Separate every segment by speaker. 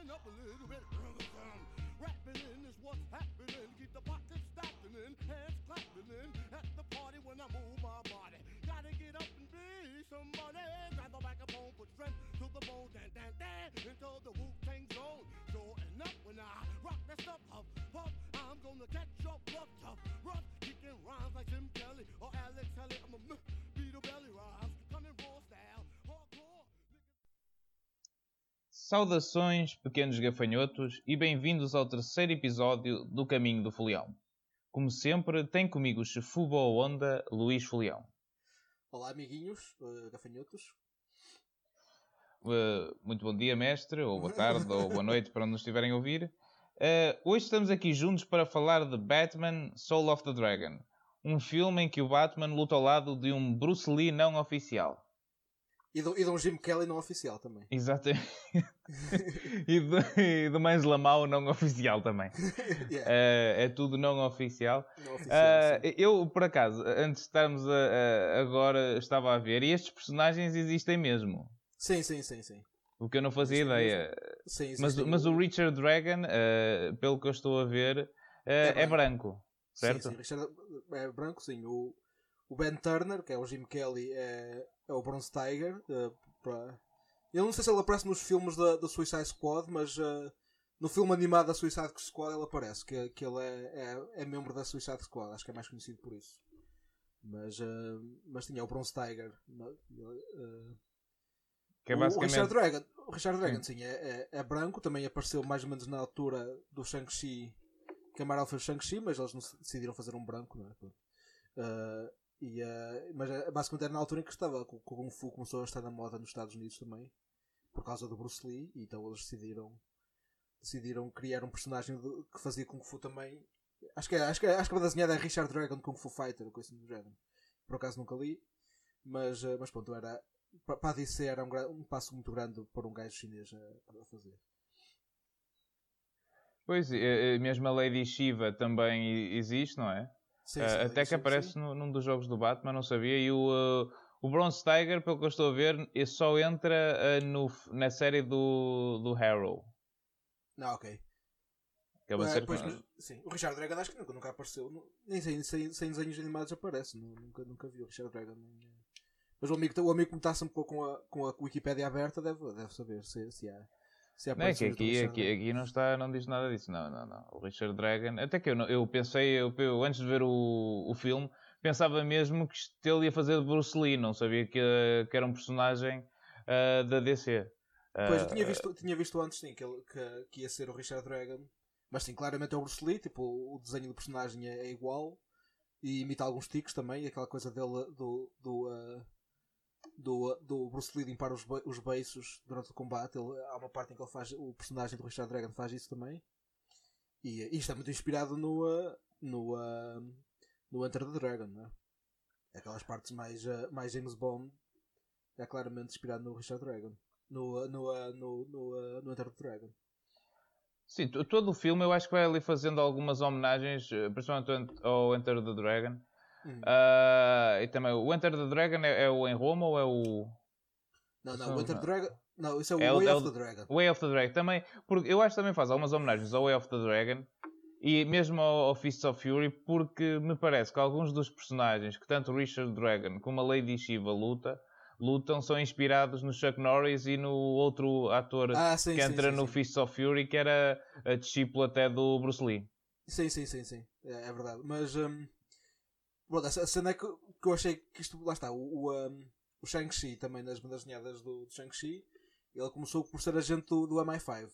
Speaker 1: Turning up a little bit. Rapping in is what's happening. Keep the pockets stacking in, hands clapping in. At the party when I move my body. Gotta get up and be somebody. Grab the microphone, put strength to the bone. Dan, dan, dan. Into the Wu Tang zone. Showing up when I rock that stuff. Huff, puff. I'm gonna catch up rough, tough, rough. Kicking rhymes like Jim Kelly or Alex Haley. I'm a beat a belly rhymes.
Speaker 2: Saudações, pequenos gafanhotos, e bem-vindos ao terceiro episódio do Caminho do Folião. Como sempre, tem comigo o chefubo onda Luís Folião.
Speaker 3: Olá, amiguinhos, uh, gafanhotos.
Speaker 2: Uh, muito bom dia, mestre, ou boa tarde, ou boa noite para onde nos estiverem a ouvir. Uh, hoje estamos aqui juntos para falar de Batman Soul of the Dragon, um filme em que o Batman luta ao lado de um Bruce Lee não oficial.
Speaker 3: E de, e de um Jim Kelly não oficial também.
Speaker 2: Exatamente. e, do, e do Mans Lamau não oficial também.
Speaker 3: Yeah,
Speaker 2: Uh, é tudo não oficial.
Speaker 3: não oficial.
Speaker 2: Uh, eu, por acaso, antes de estarmos a, a- agora, estava a ver, e estes personagens existem mesmo.
Speaker 3: sim, sim, sim, sim.
Speaker 2: O que eu não fazia
Speaker 3: Existem
Speaker 2: ideia.
Speaker 3: Sim,
Speaker 2: Mas, mas o Richard Dragon, uh, pelo que eu estou a ver, uh, é, branco. Certo?
Speaker 3: Sim, sim, Richard é branco, sim. O, o Ben Turner, que é o Jim Kelly, é, é o Bronze Tiger. eh, pra- Eu não sei se ele aparece nos filmes da, da Suicide Squad, mas eh, no filme animado da Suicide Squad ele aparece, que, que ele é, é, é membro da Suicide Squad, acho que é mais conhecido por isso. Mas, eh, mas tinha o Bronze Tiger.
Speaker 2: é
Speaker 3: O-
Speaker 2: basicamente.
Speaker 3: O Richard Dragon, o Richard Dragon sim, é, é, é branco, também apareceu mais ou menos na altura do Shang-Chi, que a Marvel fez Shang-Chi, mas eles decidiram fazer um branco, não é? E, ah, mas é, basicamente era na altura em que estava, o Kung Fu começou a estar na moda nos Estados Unidos também, por causa do Bruce Lee, e então eles decidiram decidiram criar um personagem de- que fazia Kung Fu também. Acho que, é, acho que, é, acho que a desenhada é Richard Dragon Kung Fu Fighter, ou coisa do género. Por acaso nunca li, mas, ah, mas pronto, era, para a DC era um, um passo muito grande para um gajo chinês a, a fazer.
Speaker 2: Pois, eh, eh, mesmo a Lady Shiva também existe, não é?
Speaker 3: Sim,
Speaker 2: Uh,
Speaker 3: sim,
Speaker 2: até que aparece no- num dos jogos do Batman, não sabia. E o, uh, o Bronze Tiger, pelo que eu estou a ver, só entra uh, no, na série do, do Harrow.
Speaker 3: Não, ok.
Speaker 2: Que é uma
Speaker 3: Ah,
Speaker 2: série
Speaker 3: pois,
Speaker 2: que-
Speaker 3: sim, o Richard Dragon acho que nunca, nunca apareceu. Nem sem, sem, sem desenhos animados aparece. nu- Nunca, nunca vi o Richard Dragon. eh. Mas o amigo, o amigo que me está sempre com a, com a Wikipédia aberta deve, deve saber se, se há. Se há
Speaker 2: Não é que aqui, aqui, aqui não, está, não diz nada disso. Não, não, não. O Richard Dragon. Até que eu, eu pensei, eu, eu antes de ver o, o filme, pensava mesmo que ele ia fazer de Bruce Lee. Não sabia que, que era um personagem uh, da DC.
Speaker 3: Pois, eu
Speaker 2: Uh,
Speaker 3: tinha visto, tinha visto antes sim, que, ele, que, que ia ser o Richard Dragon. Mas sim, claramente é o Bruce Lee. Tipo, o desenho do personagem é, é igual. E imita alguns tiques também. Aquela coisa dele do. do ah, do, do Bruce Lee limpar os, os beiços durante o combate. Ele, há uma parte em que ele faz, o personagem do Richard Dragon faz isso também. E, e isto é muito inspirado no, ah, no, ah, no Enter the Dragon, não é? Aquelas partes mais, ah, mais James Bond é claramente inspirado no Richard Dragon. No, no, no, no, no Enter the Dragon.
Speaker 2: Sim, to- todo o filme eu acho que vai ali fazendo algumas homenagens, eh, principalmente ao Enter the Dragon.
Speaker 3: Hum.
Speaker 2: Ah, e também, o Enter the Dragon é, é o em Roma ou é o
Speaker 3: Não, não, o Enter the Dragon. Não, isso é o
Speaker 2: É
Speaker 3: Way
Speaker 2: é
Speaker 3: of
Speaker 2: o-
Speaker 3: the Dragon.
Speaker 2: Way of the Dragon? Também, porque eu acho que também faz algumas homenagens ao Way of the Dragon e mesmo ao, ao Fists of Fury, porque me parece que alguns dos personagens que tanto Richard Dragon como a Lady Shiva luta, lutam são inspirados no Chuck Norris e no outro ator
Speaker 3: Ah, sim,
Speaker 2: que
Speaker 3: sim,
Speaker 2: entra
Speaker 3: sim,
Speaker 2: no
Speaker 3: sim.
Speaker 2: Fists of Fury, que era a discípula até do Bruce Lee.
Speaker 3: Sim, sim, sim, sim. É, é verdade. Mas. hum, pronto, a cena é que, que eu achei que isto. Lá está. O, o, hum, o Shang-Chi também nas bandas desenhadas do, do Shang-Chi. Ele começou por ser agente do, do MI5.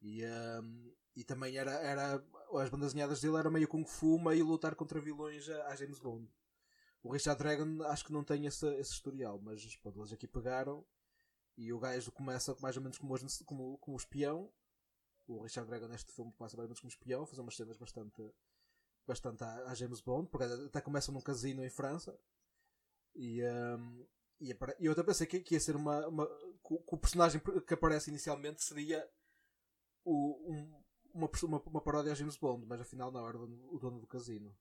Speaker 3: E, hum, e também era, era. As bandas desenhadas dele era meio Kung Fu, meio lutar contra vilões a, a James Bond. O Richard Dragon acho que não tem esse, esse historial, mas pronto, eles aqui pegaram. E o gajo começa mais ou menos como, como, como espião. O Richard Dragon neste filme começa mais ou menos como espião, fazer umas cenas bastante, bastante à, à James Bond, porque até começa num casino em França. E, hum, e, eu até pensei que, que ia ser uma, uma que o que personagem que aparece inicialmente seria o, um- uma, uma, uma paródia a James Bond, mas afinal não, era o dono, o dono do casino.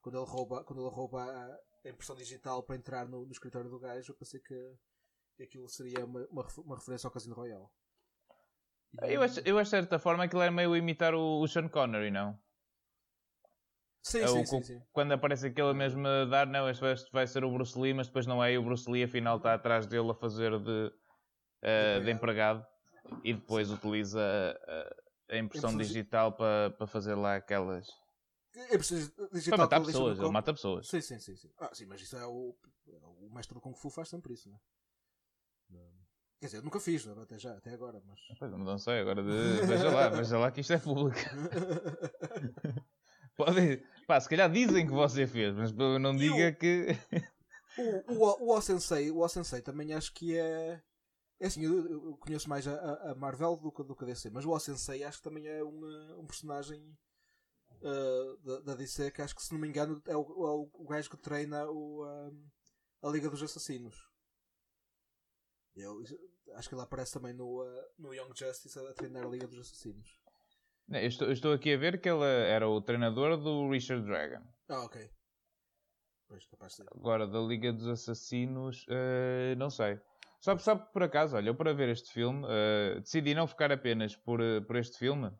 Speaker 3: Quando ele rouba, quando ele rouba a, a impressão digital para entrar no, no escritório do gajo, eu pensei que, que aquilo seria uma, uma, uma referência ao Casino Royale.
Speaker 2: Eu acho, eu acho de certa forma aquilo era meio imitar o, o Sean Connery, não?
Speaker 3: Sim,
Speaker 2: É
Speaker 3: sim,
Speaker 2: o
Speaker 3: sim, sim.
Speaker 2: Quando aparece aquele mesmo a dar, não, este vai- este vai ser o Bruce Lee, mas depois não é, e o Bruce Lee afinal está atrás dele a fazer de, eh, de empregado e depois utiliza a, a- impressão digital para para fazer lá aquelas.
Speaker 3: É preciso
Speaker 2: Para matar pessoas, ele mata pessoas.
Speaker 3: Sim, sim, sim, sim. Ah, sim, mas isso é o, o mestre do Kung Fu faz sempre isso, não é? Quer dizer, eu nunca fiz, não é? até já, até agora, mas.
Speaker 2: Pois, não sei, agora de- veja lá, veja lá que isto é público. Pode, pá, se calhar dizem que você fez, mas não
Speaker 3: E
Speaker 2: diga
Speaker 3: o-
Speaker 2: que.
Speaker 3: o, o, o O-Sensei, o O-Sensei também acho que é. É assim, eu, eu conheço mais a, a- Marvel do que, do que a DC, mas o O-Sensei acho que também é um, eh, um personagem eh, da, da DC que acho que, se não me engano, é o, é o, o gajo que treina o, eh, a Liga dos Assassinos. Eu, acho que ele aparece também no, eh, no Young Justice a treinar a Liga dos Assassinos.
Speaker 2: Eu, estou, eu estou aqui a ver que ele era o treinador do Richard Dragon.
Speaker 3: Ah, ok. Pois, capaz de.
Speaker 2: Agora, da Liga dos Assassinos, eh, não sei. Só, só por acaso, olha, eu para ver este filme, eh, decidi não ficar apenas por, eh, por este filme.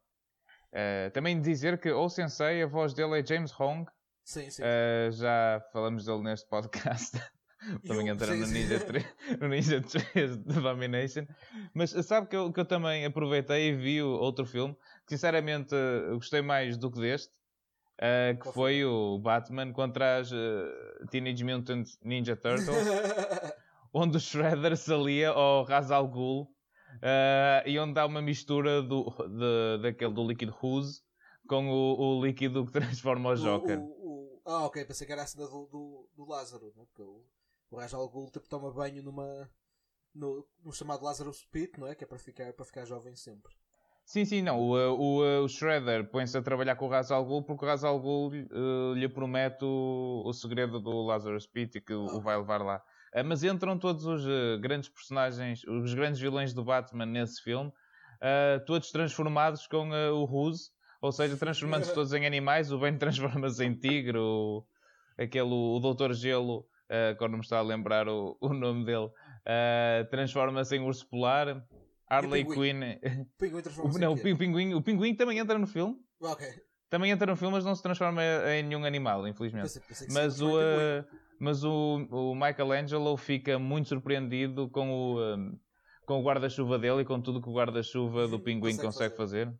Speaker 2: Eh, também dizer que o Sensei, a voz dele é James Hong.
Speaker 3: Sim, sim.
Speaker 2: Já falamos dele neste podcast. Também
Speaker 3: sim,
Speaker 2: no. Ninja 3, no Ninja 3 de Domination. Mas sabe que eu, que eu também aproveitei e vi outro filme. Que sinceramente eh, gostei mais do que deste. eh, que foi o Batman contra as eh, Teenage Mutant Ninja Turtles. onde o Shredder se alia ao Ra's al Ghul eh, e onde há uma mistura do, de- daquele do líquido Ruse com o, o líquido que transforma o
Speaker 3: O-
Speaker 2: Joker.
Speaker 3: o- o- Ah, ok, pensei que era a cena do, do, do Lázaro, né? porque o, o Raj Al Ghul tipo, toma banho numa, no, no chamado Lazarus Pit, não é? Que é para ficar, para ficar jovem sempre.
Speaker 2: Sim, sim, não. O, o, o Shredder põe-se a trabalhar com o Ra's al Ghul porque o Ra's al Ghul uh, lhe promete o, o segredo do Lazarus Pit e que o, o vai levar lá. Uh, mas entram todos os uh, grandes personagens, os grandes vilões do Batman nesse filme, todos transformados com o Ruse, ou seja, transformando-se todos em animais. O Ben transforma-se em tigre, o, aquele, o Doutor Gelo, agora não me está a lembrar o, o nome dele, uh, transforma-se em urso polar. Harley? Quinn.
Speaker 3: O pinguim transforma-se
Speaker 2: não, o pinguim, o pinguim também entra no filme.
Speaker 3: Ah, Ok.
Speaker 2: Também entra no filme, mas não se transforma em nenhum animal, infelizmente.
Speaker 3: Pensei, pensei
Speaker 2: Mas o, eh, mas o, o Michelangelo fica muito surpreendido com o, eh, com o guarda-chuva dele e com tudo que o guarda-chuva do pinguim
Speaker 3: Consegue
Speaker 2: consegue fazer.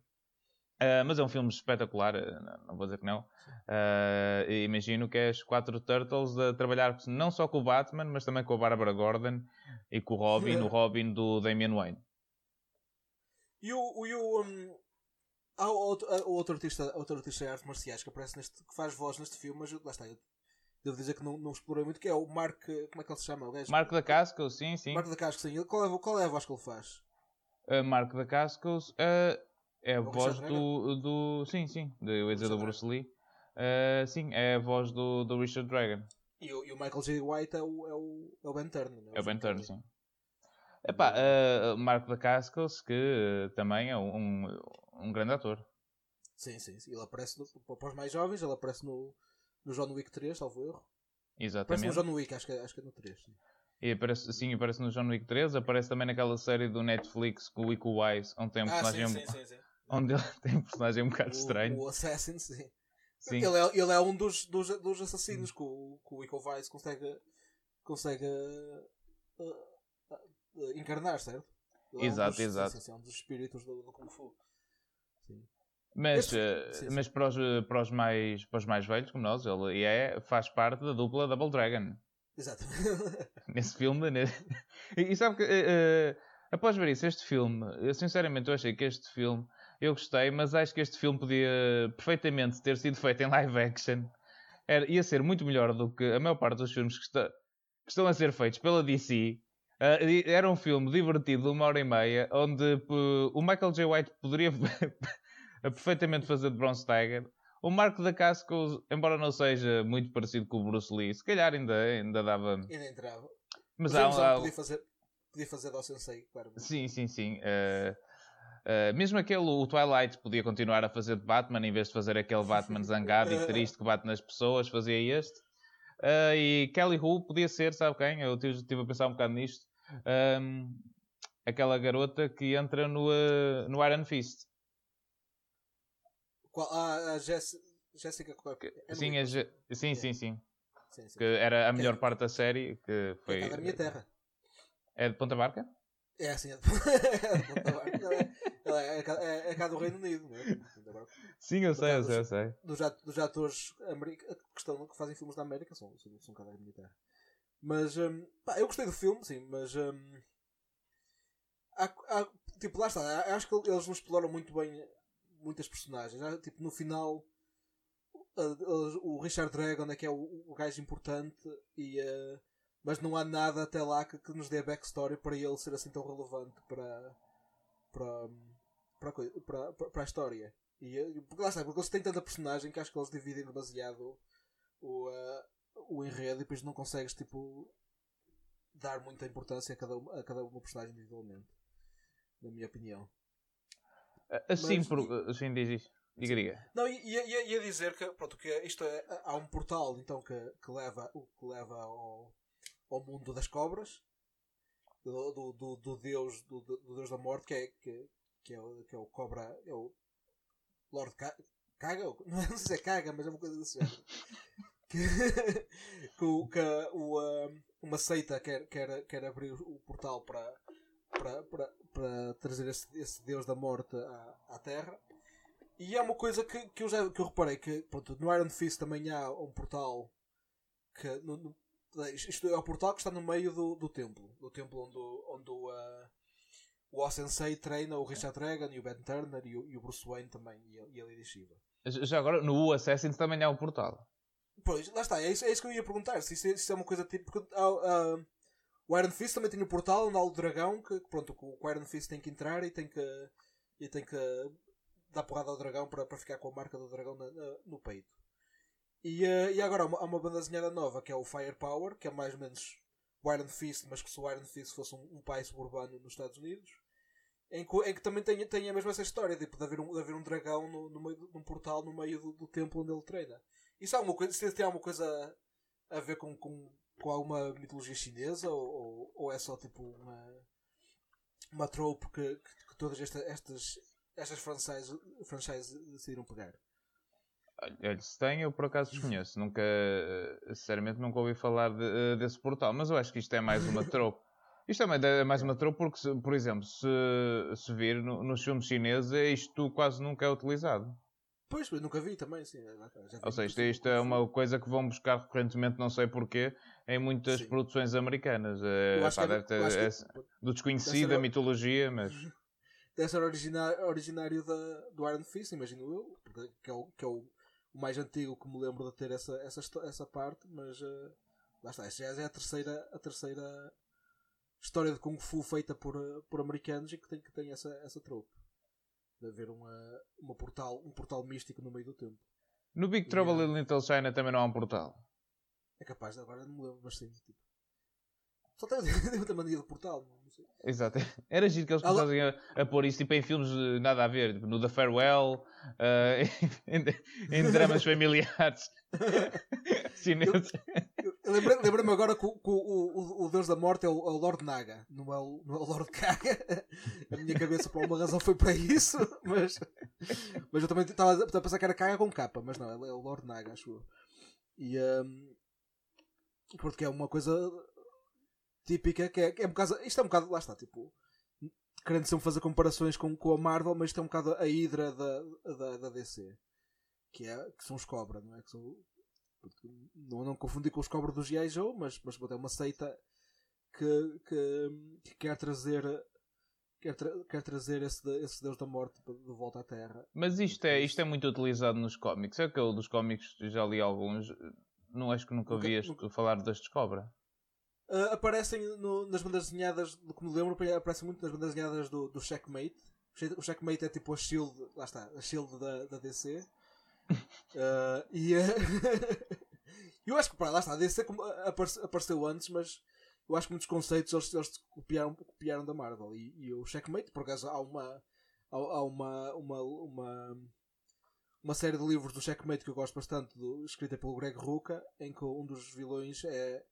Speaker 2: Eh, mas é um filme espetacular, eh, não- não vou dizer que não. E imagino que é as quatro Turtles a trabalhar não só com o Batman, mas também com a Barbara Gordon e com o Robin, o Robin do Damian Wayne.
Speaker 3: E o. o, e o um, há outro, outro, artista, outro artista de artes marciais que aparece neste. que faz voz neste filme, mas eu- lá está. Eu devo dizer que não, não explorei muito, que é o Mark. Como é que ele se chama? O gajo?
Speaker 2: Marco da Casco, sim, sim.
Speaker 3: Marco da Casco, sim. Qual é, qual é a voz que ele faz?
Speaker 2: Uh, Marco da Cascos uh, é a
Speaker 3: O
Speaker 2: voz do, do. Sim, sim, de, eu ia dizer do Bruce Lee. Uh, sim, é a voz do, do Richard Dragon.
Speaker 3: E o, e o Michael J. White é o, é o, é o Ben Turner. não
Speaker 2: É o Ben Turner,
Speaker 3: Sim.
Speaker 2: Epá, uh, Marco da Cascos, que uh, também é um, um, um grande ator.
Speaker 3: Sim, sim, sim. Ele aparece no, para os mais jovens, ele aparece no, no John Wick 3, salvo erro. Aparece no
Speaker 2: Exatamente.
Speaker 3: John Wick, acho que, é- acho que é no 3. Sim.
Speaker 2: E aparece, sim, aparece no John Wick 3, aparece também naquela série do Netflix com o Ico Wise, onde tem um
Speaker 3: Ah,
Speaker 2: personagem.
Speaker 3: sim, sim, sim, sim.
Speaker 2: Onde ele tem um personagem um bocado
Speaker 3: O,
Speaker 2: estranho.
Speaker 3: o Assassin, sim.
Speaker 2: Sim.
Speaker 3: Ele, é, ele é um dos, dos, dos assassinos que o, que o Ico Vice consegue, consegue uh, uh, encarnar, certo? Ele é um
Speaker 2: Exato,
Speaker 3: dos,
Speaker 2: exato.
Speaker 3: Sim, sim, sim, é um dos espíritos do, do Kung Fu. Sim.
Speaker 2: Mas,
Speaker 3: Este- sim,
Speaker 2: mas para, os, para, os mais, para os mais velhos, como nós, ele é, faz parte da dupla Double Dragon.
Speaker 3: Exato.
Speaker 2: Nesse filme. E, e sabe que, após ver isso, este filme, eu sinceramente eu achei que este filme, eu gostei, mas acho que este filme podia perfeitamente ter sido feito em live action. Era, ia ser muito melhor do que a maior parte dos filmes que, está- que estão a ser feitos pela DC. Ah, e era um filme divertido de uma hora e meia, onde p- o Michael J. White poderia perfeitamente fazer de Bronze Tiger. O Marco da Casco, embora não seja muito parecido com o Bruce Lee, se calhar ainda, ainda dava.
Speaker 3: Ainda entrava.
Speaker 2: Mas
Speaker 3: Mas
Speaker 2: há,
Speaker 3: Wan
Speaker 2: há-
Speaker 3: podia fazer, podia fazer do Sensei, claro.
Speaker 2: Sim, sim, sim. Eh, eh, mesmo aquele, o Twilight, podia continuar a fazer de Batman, em vez de fazer aquele Batman zangado e triste que bate nas pessoas, fazia este. Eh, e Kelly Hu podia ser, sabe quem? Eu estive a pensar um bocado nisto. Ahm, aquela garota que entra no, uh, no Iron Fist.
Speaker 3: Qual, a, a Jess, Jessica
Speaker 2: sim, a, sim, sim, sim, sim,
Speaker 3: sim, sim.
Speaker 2: Que era a melhor é, parte da série. Que foi,
Speaker 3: é da minha terra.
Speaker 2: É de Ponta Barca?
Speaker 3: É assim, é de Ponta Barca. Ela é, é, é, é cá do Reino Unido, não é?
Speaker 2: Sim, eu sei, eu sei, eu sei.
Speaker 3: Dos, dos atores que, estão, que fazem filmes da América são, são, são da minha terra. Mas, um, pá, eu gostei do filme, sim, mas. Um, há, há, tipo, lá está, acho que eles não exploram muito bem muitas personagens. Há, tipo, no final, o Richard Dragon é que é o, o gajo importante, e, uh, mas não há nada até lá que, que, nos dê backstory para ele ser assim tão relevante para, para, para, para, para, para a história. E, porque lá está, porque eles têm tanta personagem que acho que eles dividem demasiado o, uh, o enredo e depois não consegues tipo dar muita importância a cada, a cada uma personagem individualmente. Na minha opinião.
Speaker 2: Assim, Mas, por... assim diz isso. Diga, diga.
Speaker 3: Não, ia, ia, ia dizer que, pronto, que isto é, há um portal então que, que leva, que leva ao, ao mundo das cobras do, do, do, do deus do, do, deus da morte que é, que, que, é, o, que é o cobra é o Lord Caga não sei se é Caga mas é uma coisa desse género que, que, que o, uma seita quer, quer, quer abrir o portal para, para, para, para trazer esse, esse deus da morte à, à Terra. E é uma coisa que, que, eu, já, que eu reparei que pronto, no Iron Fist também há um portal que no, no, isto é o portal que está no meio do, do templo. Do templo onde, onde o, uh, o Osensei treina o Richard Dragon e o Ben Turner e o, e o Bruce Wayne também e a, e a Lady Shiva.
Speaker 2: Já agora, no Assassin's também há um portal.
Speaker 3: Pois, lá está, é isso, é isso que eu ia perguntar. Se isso, é, se é uma coisa tipo. Porque, uh, uh, o Iron Fist também tem o portal onde há o dragão que, pronto, o Iron Fist tem que entrar e tem que, e tem que dar porrada ao dragão para, para ficar com a marca do dragão na, na, no peito. E, uh, e agora há uma, há uma banda desenhada nova que é o Firepower, que é mais ou menos o Iron Fist, mas que se o Iron Fist fosse um, um pai suburbano nos Estados Unidos. Em que, em que também tem, tem a mesma essa história tipo, de, haver um, de haver um dragão no, no meio de um portal no meio do, do templo onde ele treina. Isso é alguma coisa, tem alguma coisa a ver com, com, com alguma mitologia chinesa ou, ou, ou é só tipo uma, uma trope que, que, que todas esta, estas, estas franchises, franchises decidiram pegar?
Speaker 2: Olha, se tem, eu por acaso desconheço. Nunca, sinceramente, nunca ouvi falar de, eh, desse portal. Mas eu acho que isto é mais uma trope. Isto é mais uma trope porque, por exemplo, se, se vir no, nos filmes chineses, isto quase nunca é utilizado.
Speaker 3: Pois, nunca vi também, sim.
Speaker 2: Ou seja, isto, isto, é uma coisa que vão buscar recorrentemente, não sei porquê, em muitas sim. produções americanas. É, pá, é, ter, é, do desconhecido, da mitologia, mas.
Speaker 3: Deve ser originário, originário da, do Iron Fist, imagino eu, que é, o, que é o mais antigo que me lembro de ter essa, essa, essa parte, mas uh, lá está, esta já é a terceira, a terceira história de Kung Fu feita por, eh, por americanos e que tem, que tem essa, essa trope de haver uma, uma portal, um portal místico no meio do tempo.
Speaker 2: No Big Trouble in Little China também não há um portal.
Speaker 3: É capaz, agora não me lembro, mas sim. Tipo. Só tem, muita mania de portal, não sei.
Speaker 2: Exato. Era giro que eles começassem a, a pôr isso tipo, em filmes nada a ver, tipo, no The Farewell, uh, em, em, dramas familiares chineses.
Speaker 3: Lembrei-me lembra agora que, o, que o, o, o, Deus da Morte é o, é o Lord Naga, não é o, não é o Lord Kaga. A minha cabeça, por alguma razão, foi para isso, mas, mas eu também estava a pensar que era Kaga com capa, mas não, é o Lord Naga, acho eu. E um, porque é uma coisa típica que é, que é um bocado. Isto é um bocado. Lá está, tipo. Querendo sempre fazer comparações com, com a Marvel, mas isto é um bocado a Hydra da, da, da DC. Que, é, que são os Cobra, não é? Que são, não, não confundir com os cobras do G.I. Joe, mas, mas é uma seita que, que, que quer trazer quer, tra quer trazer esse, esse Deus da Morte de volta à Terra.
Speaker 2: Mas isto é, isto é muito utilizado nos cómics. É que eu dos cómics já li alguns. Não acho que nunca ouvi nunca... falar destes cobra.
Speaker 3: Uh, aparecem no, nas bandas desenhadas, do que me lembro, aparecem muito nas bandas desenhadas do, do Checkmate. O Checkmate é tipo a Shield, lá está, a Shield da, da DC. Uh, e uh, eu acho que pá, lá está, a DC apareceu antes, mas eu acho que muitos conceitos eles, eles copiaram, copiaram da Marvel. E, e o Checkmate, por acaso, há uma. Há, uma, uma, uma, uma série de livros do Checkmate que eu gosto bastante, do, escrita pelo Greg Rucka, em que um dos vilões é.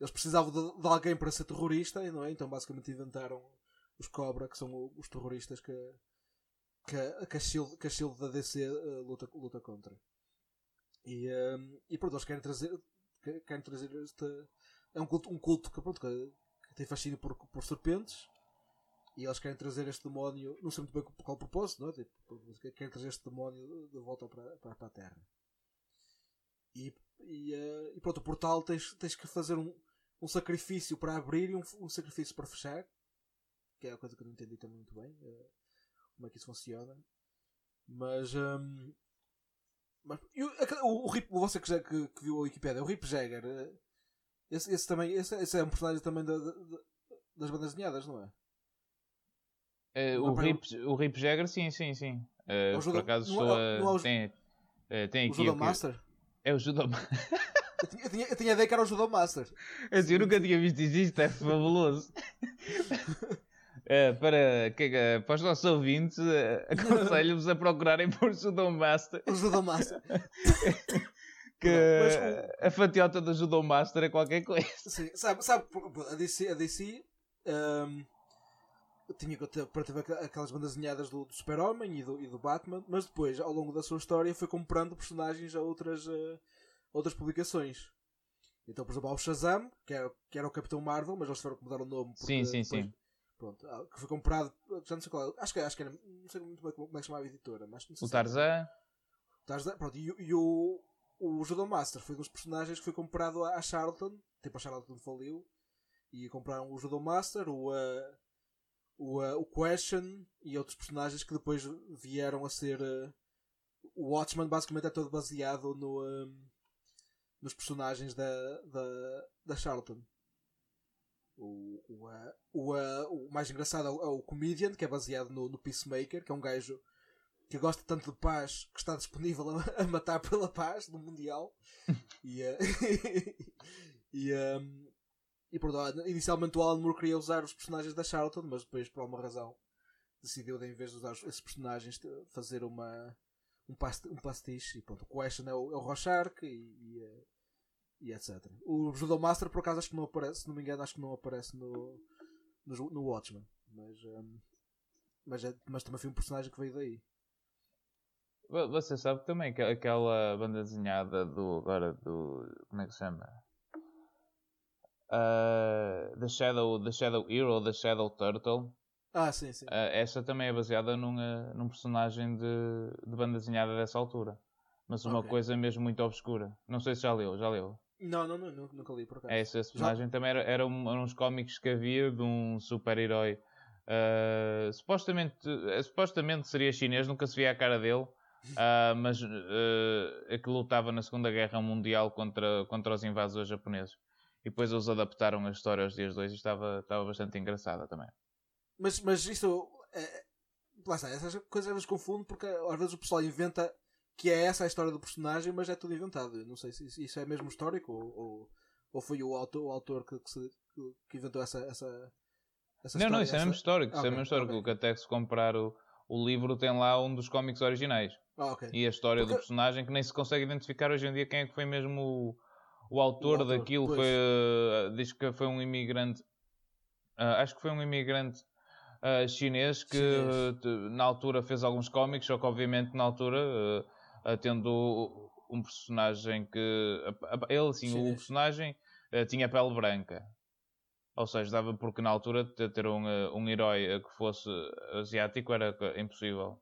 Speaker 3: Eles precisavam de, de alguém para ser terrorista, não é? Então basicamente inventaram os Cobra, que são os terroristas que, que, que, a, Shield, que a Shield da DC eh, luta, luta contra. E, ehm, e pronto, eles querem trazer, que- querem trazer este. É um culto, um culto que, pronto, que, que tem fascínio por, por serpentes. E eles querem trazer este demónio, não sei muito bem qual o propósito, não é? Tipo, querem trazer este demónio de volta para, para, para a Terra. E, e, eh, e pronto, o portal tens, tens que fazer um, um sacrifício para abrir e um, um sacrifício para fechar. Que é a coisa que eu não entendi também muito bem. eh, como é que isso funciona. Mas. ehm, mas e o, o, Rip, você que, que, que viu a Wikipedia, o Rip Jagger. eh, Esse, esse também esse, esse é um personagem também da- da- da- das bandas desenhadas, não é?
Speaker 2: Eh,
Speaker 3: Não
Speaker 2: o, Rip, o Rip Jagger, sim, sim, sim.
Speaker 3: É o
Speaker 2: por
Speaker 3: Judo-
Speaker 2: acaso
Speaker 3: não é-
Speaker 2: estou
Speaker 3: é
Speaker 2: a.
Speaker 3: o-
Speaker 2: Tem, tem
Speaker 3: O
Speaker 2: aqui.
Speaker 3: Judo
Speaker 2: o que-
Speaker 3: Master?
Speaker 2: É o Judo
Speaker 3: Eu tinha, eu, tinha, eu tinha a ideia que era o Judo Master.
Speaker 2: Assim, eu nunca tinha visto isto, é fabuloso. Eh, para, que, eh, para os nossos ouvintes, eh, aconselho-vos a procurarem por Judo Master,
Speaker 3: O Judo Master.
Speaker 2: que
Speaker 3: Mas
Speaker 2: a fatiota do Judo Master é qualquer coisa.
Speaker 3: Sim, sabe, sabe a DC, a DC ehm, tinha para ter aqu- aquelas bandas desenhadas do, do Super-Homem e do, e do Batman, mas depois, ao longo da sua história, foi comprando personagens a outras, outras publicações. Então, por exemplo, há o Shazam, que era, que era o Capitão Marvel, mas eles tiveram que mudar o nome. porque
Speaker 2: Sim, sim,
Speaker 3: depois-
Speaker 2: sim.
Speaker 3: Pronto, ah, que foi comprado, já não sei qual, acho que, acho que era, não sei muito bem como como é que chamava a editora, mas não sei
Speaker 2: O
Speaker 3: se era-
Speaker 2: Tarzan,
Speaker 3: Tarzan, pronto, e, o- e o, o Judo Master foi um dos personagens que foi comprado à à Charlton, tipo a Charlton faliu, e compraram o Judo Master, o, uh, o, uh, o Question e outros personagens que depois vieram a ser. uh, o Watchman basicamente é todo baseado no, um, nos personagens da, da, da Charlton. O, o, o, o mais engraçado é o, é o Comedian, que é baseado no, no Peacemaker, que é um gajo que gosta tanto de paz que está disponível a, a matar pela paz no Mundial. e, uh, e, um, e pronto, ah, inicialmente o Alan Moore queria usar os personagens da Charlton, mas depois, por alguma razão, decidiu, de, em vez de usar esses personagens, fazer uma, um, past, um pastiche. E pronto, o Question é o, é o e, e, eh, e etc. O Judo Master, por acaso, acho que não aparece, se não me engano, acho que não aparece no, no, no Watchmen. Mas, um, mas, é- mas também foi um personagem que veio daí.
Speaker 2: Vo- você sabe também que aquela banda desenhada do. Agora, do. Como é que se chama? Ah, the, Shadow, the Shadow Hero, The Shadow Turtle.
Speaker 3: Ah, sim, sim.
Speaker 2: Ah, essa também é baseada num, ah, num personagem de, de banda desenhada dessa altura. Mas uma
Speaker 3: Ok.
Speaker 2: coisa mesmo muito obscura. Não sei se já leu, já leu.
Speaker 3: Não, não, não, nu- nunca li por acaso.
Speaker 2: É, esse, esse personagem também era, era um, eram uns cómics que havia de um super-herói. ah, supostamente, eh, supostamente seria chinês, nunca se via a cara dele. ah, mas ah, que lutava na Segunda Guerra Mundial contra, contra os invasores japoneses. E depois eles adaptaram a história aos dias hoje e estava, estava bastante engraçada também.
Speaker 3: Mas, mas isto. É, lá está, essas coisas às vezes confundo porque às vezes o pessoal inventa que é essa a história do personagem, mas é tudo inventado. Eu não sei se isso- é mesmo histórico ou, ou, ou foi o autor, o autor que, que, se- que- inventou essa. essa, essa
Speaker 2: não, não,
Speaker 3: história,
Speaker 2: isso é
Speaker 3: essa-
Speaker 2: mesmo histórico. Isso
Speaker 3: Ok,
Speaker 2: é mesmo histórico.
Speaker 3: ok.
Speaker 2: O que até se comprar o, o livro tem lá um dos cómics originais.
Speaker 3: Ah, ok.
Speaker 2: E a história do
Speaker 3: Porque-
Speaker 2: personagem que nem se consegue identificar hoje em dia quem é que foi mesmo o, o autor
Speaker 3: O autor,
Speaker 2: daquilo.
Speaker 3: pois.
Speaker 2: Foi, eh, diz que foi um imigrante. ah, acho que foi um imigrante ah, chinês que
Speaker 3: Chinês.
Speaker 2: eh, na altura fez alguns cómics, só que obviamente na altura, eh, tendo um personagem que. ele, sim, o
Speaker 3: Chinês.
Speaker 2: personagem eh, tinha pele branca. Ou seja, dava porque na altura ter um, um herói que fosse asiático era impossível.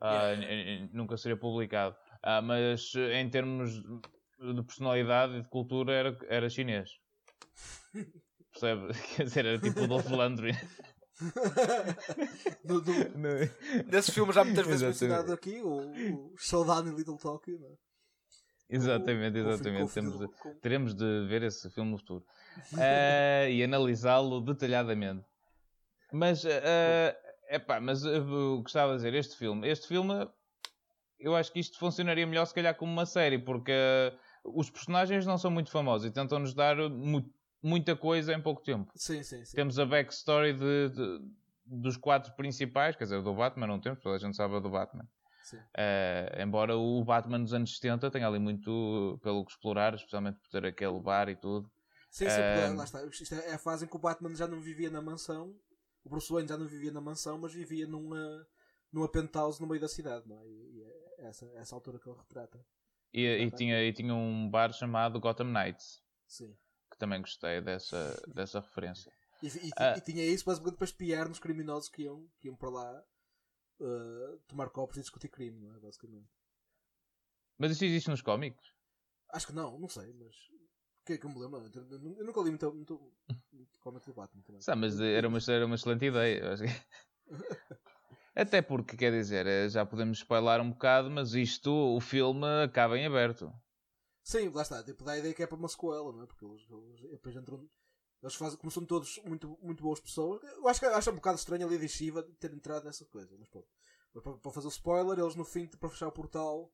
Speaker 2: Ah,
Speaker 3: Yeah.
Speaker 2: nunca seria publicado. Ah, mas em termos de personalidade e de cultura era, era chinês. Percebe? Quer dizer, era tipo o Dolph Lundgren.
Speaker 3: Do- do-
Speaker 2: Não-
Speaker 3: Desse filme já muitas vezes mencionado aqui, o, o Showdown in Little Tokyo. É?
Speaker 2: exatamente,
Speaker 3: o- o
Speaker 2: exatamente. Temos de- teremos de ver esse filme no futuro Ah, e analisá-lo detalhadamente. Mas, é epá, mas eu gostava de dizer, este filme, este filme, eu acho que isto funcionaria melhor se calhar como uma série, porque eh, os personagens não são muito famosos e tentam-nos dar mu- muita coisa em pouco tempo.
Speaker 3: Sim, sim, sim.
Speaker 2: Temos a backstory de, de- dos quatro principais, quer dizer, do Batman não temos, toda a gente sabe a do Batman. Eh, embora o Batman dos anos 70 tenha ali muito pelo que explorar, especialmente por ter aquele bar e tudo.
Speaker 3: Sim, sim, porque
Speaker 2: Ehm,
Speaker 3: lá está. Isto é a fase em que o Batman já não vivia na mansão, o Bruce Wayne já não vivia na mansão, mas vivia numa, numa penthouse no meio da cidade, não é? E, e é essa, essa altura que ele retrata.
Speaker 2: E, e tinha, e tinha um bar chamado Gotham Knights,
Speaker 3: Sim.
Speaker 2: Que também gostei dessa, dessa referência.
Speaker 3: E, e-
Speaker 2: Ah.
Speaker 3: e tinha isso basicamente para espiar nos criminosos que iam, que iam para lá uh, tomar copos e discutir crime, não é? Basicamente.
Speaker 2: Mas isso existe nos cómics?
Speaker 3: Acho que não, não sei, mas. O que é que eu me lembro? Eu, nunca li muito, muito, muito cómic do Batman também.
Speaker 2: Sabe, mas era uma, era uma excelente ideia. eu acho que- Até porque, quer dizer, eh, já podemos spoiler um bocado, mas isto, o filme acaba em aberto.
Speaker 3: Sim, lá está. Tipo, dá a ideia que é para uma sequela, não é? Porque eles, eles depois entram. Eles fazem, como são todos muito, muito boas pessoas, eu acho que acho um bocado estranho ali de Shiva ter entrado nessa coisa, mas pronto. Para, para fazer o spoiler, eles no fim, para fechar o portal,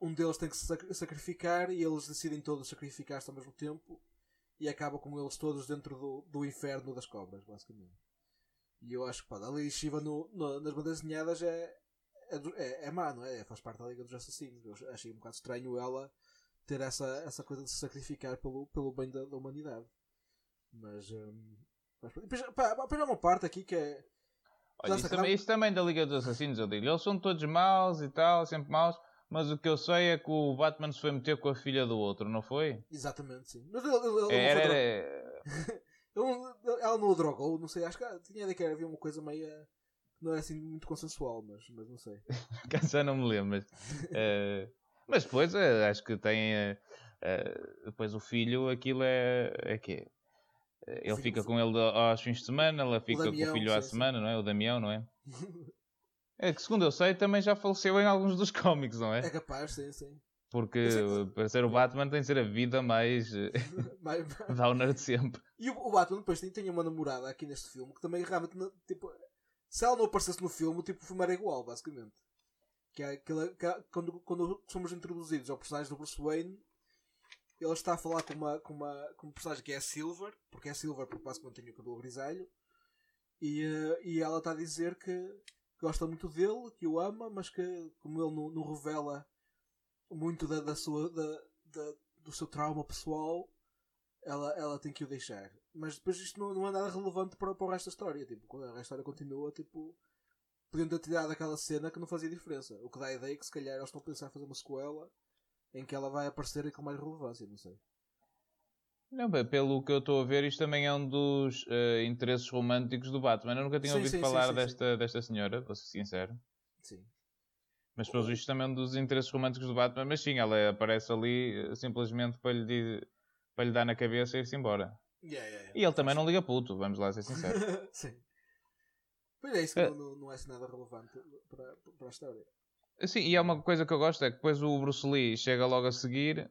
Speaker 3: um deles tem que se sac- sacrificar e eles decidem todos sacrificar-se ao mesmo tempo e acaba com eles todos dentro do, do inferno das cobras, basicamente. E eu acho que pá, ali Shiva no, no- nas bandas desenhadas é, é, é, é má, não é? Faz parte da Liga dos Assassinos. Eu achei um bocado estranho ela ter essa, essa coisa de se sacrificar pelo, pelo bem da, da humanidade. Mas. hum, mas depois, pá, depois há uma parte aqui que é.
Speaker 2: Olha,
Speaker 3: está,
Speaker 2: também, isto também da Liga dos Assassinos, eu digo. Eles são todos maus e tal, sempre maus. Mas o que eu sei é que o Batman se foi meter com a filha do outro, não foi?
Speaker 3: Exatamente, sim. Mas ele, ele, não
Speaker 2: Era,
Speaker 3: ele- ela não o drogou, não sei. Acho que tinha ideia que havia uma coisa meio. Não era assim muito consensual, mas, mas não sei.
Speaker 2: Já não me lembro. Mas, eh, mas depois eh, acho que tem. eh, eh, depois o filho, aquilo é. É que Ele
Speaker 3: filho-
Speaker 2: fica com ele aos fins de semana, ela fica com
Speaker 3: Damião,
Speaker 2: o filho à
Speaker 3: sim, sim.
Speaker 2: semana, não é? O Damião, não é? É que segundo eu sei também já faleceu em alguns dos cómics, não
Speaker 3: É
Speaker 2: é?
Speaker 3: capaz, sim, sim.
Speaker 2: Porque
Speaker 3: que-
Speaker 2: para ser o Batman tem de ser a vida mais downer de sempre.
Speaker 3: E o, o Batman depois tem, tem uma namorada aqui neste filme que também realmente, tipo, se ela não aparecesse no filme, tipo, o filme era igual, basicamente. Que é aquela, que é- quando, quando somos introduzidos ao personagem do Bruce Wayne, ele está a falar com uma, com uma, com um personagem que é Silver, porque é Silver porque basicamente tem o cabelo grisalho, e, eh, e ela está a dizer que gosta muito dele, que o ama, mas que como ele não, não revela muito da, da sua, da, da- do seu trauma pessoal, ela, ela tem que o deixar. Mas depois isto não, não é nada relevante para, para o resto da história. Tipo, quando a história continua, tipo, podiam ter tirado aquela cena que não fazia diferença. O que dá a ideia é que se calhar eles estão a pensar em fazer uma sequela em que ela vai aparecer e com mais relevância, não sei.
Speaker 2: Não, pelo que eu estou a ver, isto também é um dos eh, interesses românticos do Batman. Eu nunca tinha
Speaker 3: Sim,
Speaker 2: ouvido
Speaker 3: sim,
Speaker 2: falar
Speaker 3: sim,
Speaker 2: desta, desta senhora, vou ser sincero.
Speaker 3: Sim.
Speaker 2: Mas pelos vistos também é um dos interesses românticos do Batman. Mas sim, ela aparece ali eh, simplesmente para lhe, para lhe dar na cabeça e ir-se embora.
Speaker 3: Yeah, yeah, yeah.
Speaker 2: E ele também não liga puto, vamos lá ser sinceros.
Speaker 3: Sim. Pois é, isso
Speaker 2: É.
Speaker 3: não, não, é assim nada relevante para, para a história.
Speaker 2: Sim, e há uma coisa que eu gosto é que depois o Bruce Lee chega logo a seguir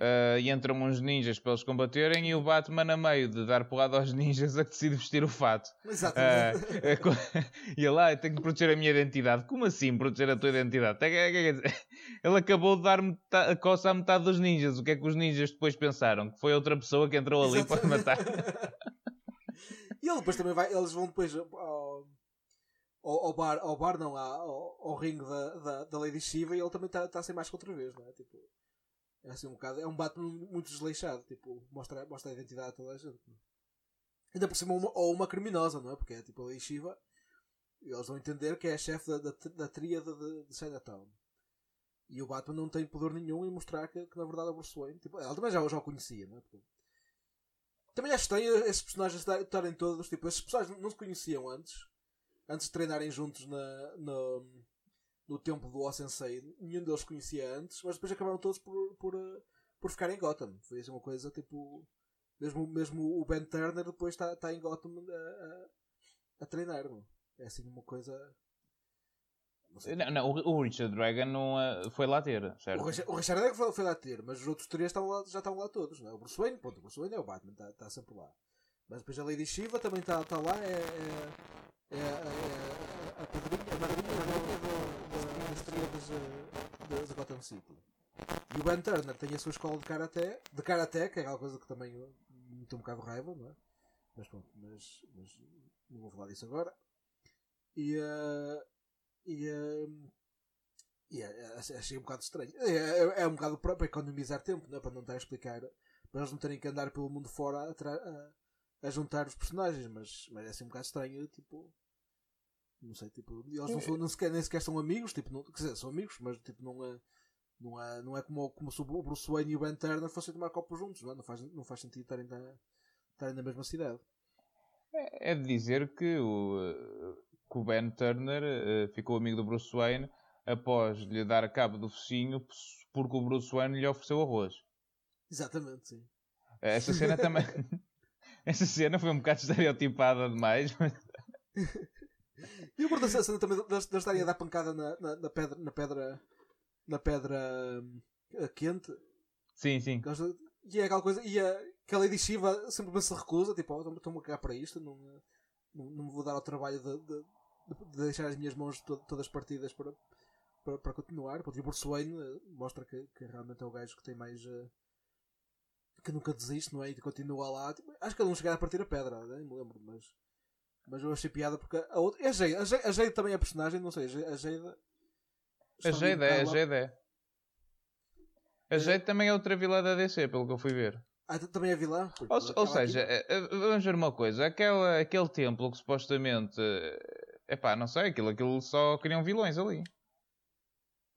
Speaker 2: eh, e entram uns ninjas para eles combaterem e o Batman a meio de dar porrada aos ninjas a que decide vestir o fato.
Speaker 3: Exatamente.
Speaker 2: é co- e ele, ah, tenho que proteger a minha identidade. Como assim proteger a tua identidade? Dizer, Ele acabou de dar a coça à metade dos ninjas. O que é que os ninjas depois pensaram? Que foi outra pessoa que entrou ali para
Speaker 3: Exatamente.
Speaker 2: matar.
Speaker 3: e ele depois também vai, eles vão depois ao, ao, ao bar, ao bar não, ao, ao ringue da, da, da Lady Shiva e ele também está tá a ser mais que outra vez, não é? Tipo, é assim um bocado, é um Batman muito desleixado, tipo, mostra, mostra a identidade a toda a gente. é? Ainda por cima, uma, ou uma criminosa, não é? Porque é tipo a Lady Shiva, eles vão entender que é a chefe da, da, da tríada de, de Chinatown. E o Batman não tem poder nenhum em mostrar que, que na verdade é o Bruce Wayne. Tipo, ela também já, já o conhecia, não é? Porque- também acho estranho esses personagens estar- estarem todos, tipo, esses personagens não se conheciam antes, antes de treinarem juntos na, no, no templo do Osensei. Nenhum deles conhecia antes, mas depois acabaram todos por, por, eh, por ficar em Gotham. Foi assim uma coisa, tipo, mesmo, mesmo o Ben Turner depois está está em Gotham a, a, a treinar, não? É assim uma coisa. não.
Speaker 2: Não, não, o Richard Dragon não, eh, foi lá ter, certo?
Speaker 3: O Richard, o Richard é que foi, foi lá ter, mas os outros três estavam lá- já estavam lá todos. Não é? O Bruce Wayne, pronto, o Bruce Wayne é o Batman, está está sempre lá. Mas depois a Lady Shiva também está está lá, é, é, é, é a padrinha, a madrinha, a madrinha do- da- das eh, de, de Gotham City. E o Ben Turner tem a sua escola de karaté, de karaté, que é aquela coisa que também me tem um bocado raiva, não é? Mas pronto, mas, mas não vou falar disso agora. E, eh, e, eh, e é, é, achei um bocado estranho. É, é, é um bocado para economizar tempo, não é? para não estar a explicar, para eles não terem que andar pelo mundo fora a, a juntar os personagens, mas, mas é assim um bocado estranho, tipo. Não sei, tipo, eles não, são, não sequer, nem sequer são amigos, tipo, não, quer dizer, são amigos, mas tipo, não é, não é, não é como, como se o Bruce Wayne e o Ben Turner fossem tomar copo juntos, não, é? não, faz, não faz sentido estarem na, estarem na mesma cidade.
Speaker 2: É, é de dizer que o, que o Ben Turner uh, ficou amigo do Bruce Wayne após lhe dar cabo do focinho porque o Bruce Wayne lhe ofereceu arroz.
Speaker 3: Exatamente, sim.
Speaker 2: Essa cena também. Essa cena foi um bocado estereotipada demais. Mas...
Speaker 3: E eu gosto dessa cena também da, da história da pancada na, na, na, pedra. Na pedra. Na pedra uh, quente.
Speaker 2: Sim, sim.
Speaker 3: E é aquela coisa. E a, que a Lady Shiva simplesmente se recusa. Tipo, oh, estou-me a cagar para isto. Não, não, não me vou dar ao trabalho de, de, de, deixar as minhas mãos to, todas partidas para, para, para continuar. Porque o Bruce Wayne uh, mostra que, que realmente é o gajo que tem mais. Uh, que nunca desiste, não é? E continua lá. Tipo, acho que ele não chegar a partir a pedra, nem me lembro, mas. Mas eu achei piada porque a outra. É a Jade, a Jade, a Jade também é personagem, não sei. A Jade.
Speaker 2: A Jade é, a Jade é. A é. Jade também é outra vilã da DC, pelo que eu fui ver.
Speaker 3: Ah, também é vilã?
Speaker 2: Ou, ou seja, aqui... É, é, vamos ver uma coisa. Aquela, aquele templo que supostamente. É pá, não sei, aquilo, aquilo só criam vilões ali.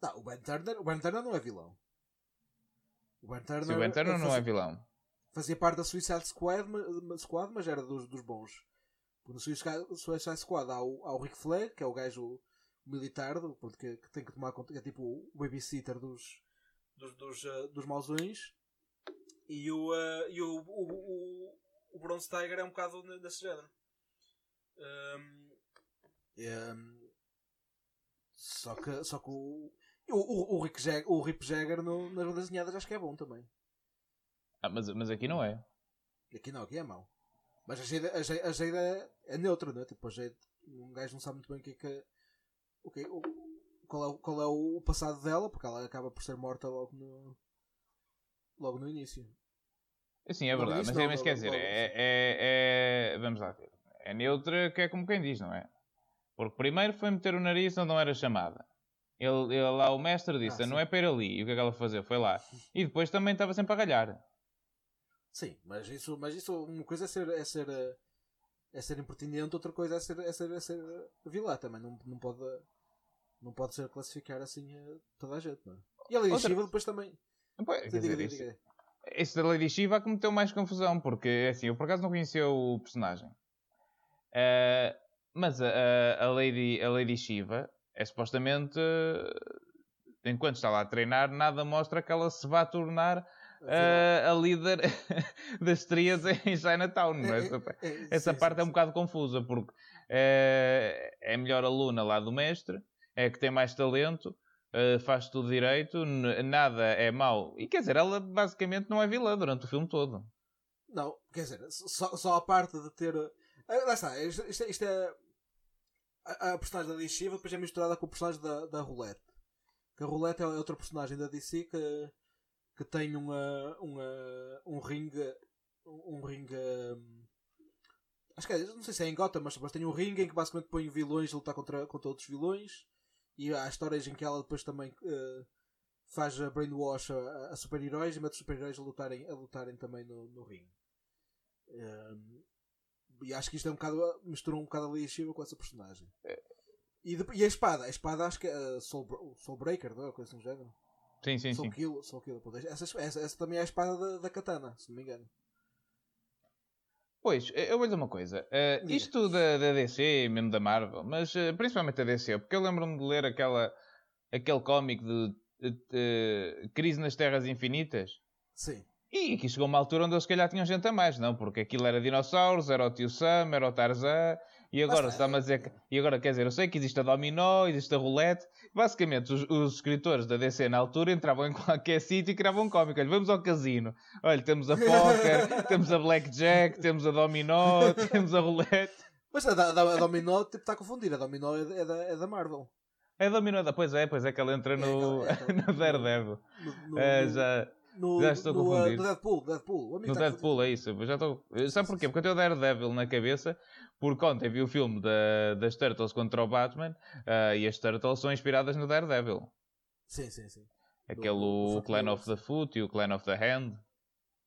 Speaker 3: Não, o Ben Turner, o ben Turner não é vilão.
Speaker 2: O Ben Turner, Sim, o ben Turner não é vilão.
Speaker 3: Fazia parte da Suicide Squad, Squad mas era dos, dos bons. No Suicide Squad há o, há o Rick Flag, que é o gajo militar, porque que tem que tomar conta, é tipo o babysitter dos, dos, dos, uh, dos mausões. E, o, uh, e o, o, o, o Bronze Tiger é um bocado desse género. Um, um, só que, só que o, o, o, o, Rick Jagger, o Rip Jagger no, nas bandas desenhadas acho que é bom também.
Speaker 2: Ah, mas, mas aqui não é.
Speaker 3: Aqui não, aqui é mau. Mas a Jade, a Jade, a é, é neutra, não é? Tipo, a Jade, um gajo não sabe muito bem o que é que. O que, o, qual, é, qual é o passado dela, porque ela acaba por ser morta logo no. Logo no início.
Speaker 2: Sim, é verdade, mas, não, mas quer dizer, é, é, é, Vamos lá ver. É neutra que é como quem diz, não é? Porque primeiro foi meter o nariz onde não era chamada. Ele, ele lá, o mestre disse, ah, não é para ir ali. E o que é que ela fazia? Foi lá. E depois também estava sempre a galhar.
Speaker 3: Sim, mas isso, mas isso uma coisa é ser, é ser, é ser impertinente, outra coisa é ser, é ser, é ser vilã também. Não, não, pode, não pode ser classificar assim toda a gente, não é? E a Lady outra... Shiva depois também.
Speaker 2: Pois, diga, dizer, diga, diga. Esse da Lady Shiva cometeu mais confusão, porque assim, eu por acaso não conhecia o personagem. Uh, mas a, a, Lady, a Lady Shiva é supostamente, enquanto está lá a treinar, nada mostra que ela se vá tornar uh, a líder das trias em Chinatown. É, essa, é, é, essa sim, parte sim, é um bocado confusa, porque é, é a melhor aluna lá do mestre, é que tem mais talento, uh, faz tudo direito, nada é mau. E quer dizer, ela basicamente não é vilã durante o filme todo.
Speaker 3: Não, quer dizer, só, só a parte de ter. Uh, lá está, isto, isto, isto é. A, a, personagem da DC depois é misturada com o personagem da, da Roulette. Que a Roulette é outra personagem da DC que que tem uma, uma, um ringue. Um ringue. Um, acho que é, não sei se é em Gotham, mas, mas tem um ringue em que basicamente põe vilões a lutar contra, contra outros vilões. E há histórias em que ela depois também uh, faz a brainwash a, a super-heróis e mete os super-heróis a lutarem, a lutarem também no, no ringue. Um, e acho que isto é um bocado. misturou um bocado ali a Shiva com essa personagem. É. E, de, e a espada? A espada acho que é uh, Soul, Soulbreaker, não é? Coisa assim do género.
Speaker 2: Sim, sim, Soul
Speaker 3: sim. Kill, Soul Kill. Essa, essa, essa, também é a espada da, da katana, se não me engano.
Speaker 2: Pois, eu vou dizer uma coisa. Uh, isto da, da DC, mesmo da Marvel, mas uh, principalmente da DC, porque eu lembro-me de ler aquela, aquele cómic de, de, de, Crise nas Terras Infinitas.
Speaker 3: Sim.
Speaker 2: E aqui chegou uma altura onde eles se calhar tinham gente a mais, não? Porque aquilo era dinossauros, era o tio Sam, era o Tarzan, e agora está-me a dizer que... E agora, quer dizer, eu sei que existe a dominó, existe a roulette. Basicamente, os, os escritores da DC na altura entravam em qualquer sítio e criavam um cómico. Olha, vamos ao casino. Olha, temos a poker, temos a blackjack, temos a dominó, temos a roulette.
Speaker 3: Mas a, a, a dominó tipo, está a confundir. A dominó é, é, da, é da Marvel.
Speaker 2: É a dominó, da... pois é, pois é que ela entra no, é, é, no Daredevil. No, no, é, já...
Speaker 3: No,
Speaker 2: já estou
Speaker 3: no,
Speaker 2: confundido.
Speaker 3: No Deadpool, Deadpool.
Speaker 2: no Deadpool, é isso. já estou... Sabe porquê? Porque eu tenho o Daredevil na cabeça, porque ontem vi o filme da, das Turtles contra o Batman uh, e as Turtles são inspiradas no Daredevil.
Speaker 3: Sim, sim, sim.
Speaker 2: Aquele do, do Clan of the Foot e o Clan of the Hand.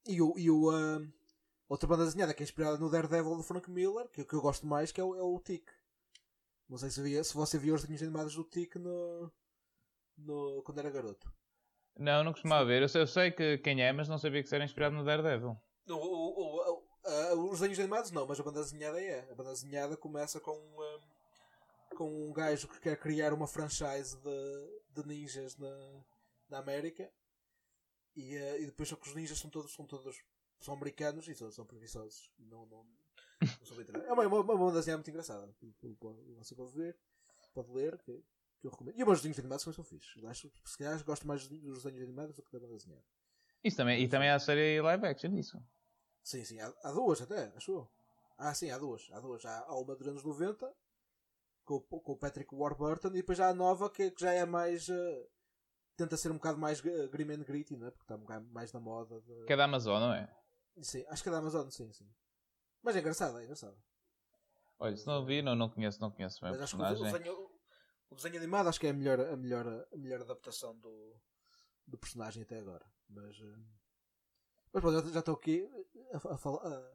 Speaker 3: E o, e o, uh, outra banda desenhada que é inspirada no Daredevil do Frank Miller, que, que eu gosto mais, que é o, é o Tick. Não sei se, via, se você viu os desenhos animados do Tick no, no, quando era garoto.
Speaker 2: Não, não costumava ver. Eu sei, eu sei que quem é, mas não sabia que era inspirado no Daredevil.
Speaker 3: O- o- o- o- a- os desenhos animados não, mas a banda desenhada é. A banda desenhada começa com, um, com um gajo que quer criar uma franchise de, de ninjas na, na América e, eh, e depois só que os ninjas são todos, são todos são americanos e são, são preguiçosos. Não, não, não são literais. É uma, uma, uma banda desenhada muito engraçada. Você pode ver, pode ler, que, que eu recomendo. E os meus desenhos animados também são fixos. Eu Acho, se calhar gosto mais dos desenhos animados do que da banda desenhada.
Speaker 2: Isso também, e também há a série live action disso.
Speaker 3: Sim, sim, há, há duas até, acho eu. Ah, sim, há duas. Há duas. Há, há uma dos anos 90 com, o- com o Patrick Warburton e depois há a nova que, que já é mais. eh, tenta ser um bocado mais eh, grim and gritty, não é? Porque está um bocado mais na moda. De...
Speaker 2: Que é da Amazon, não é?
Speaker 3: Sim, acho que é da Amazon, sim, sim. Mas é engraçado, é engraçado.
Speaker 2: Olha, se não vi, não, não conheço, não conheço bem o
Speaker 3: Mas acho que o desenho, o desenho animado acho que é a melhor, a melhor, a melhor adaptação do, do personagem até agora. Mas. eh, Mas pronto, já- estou aqui a, a falar.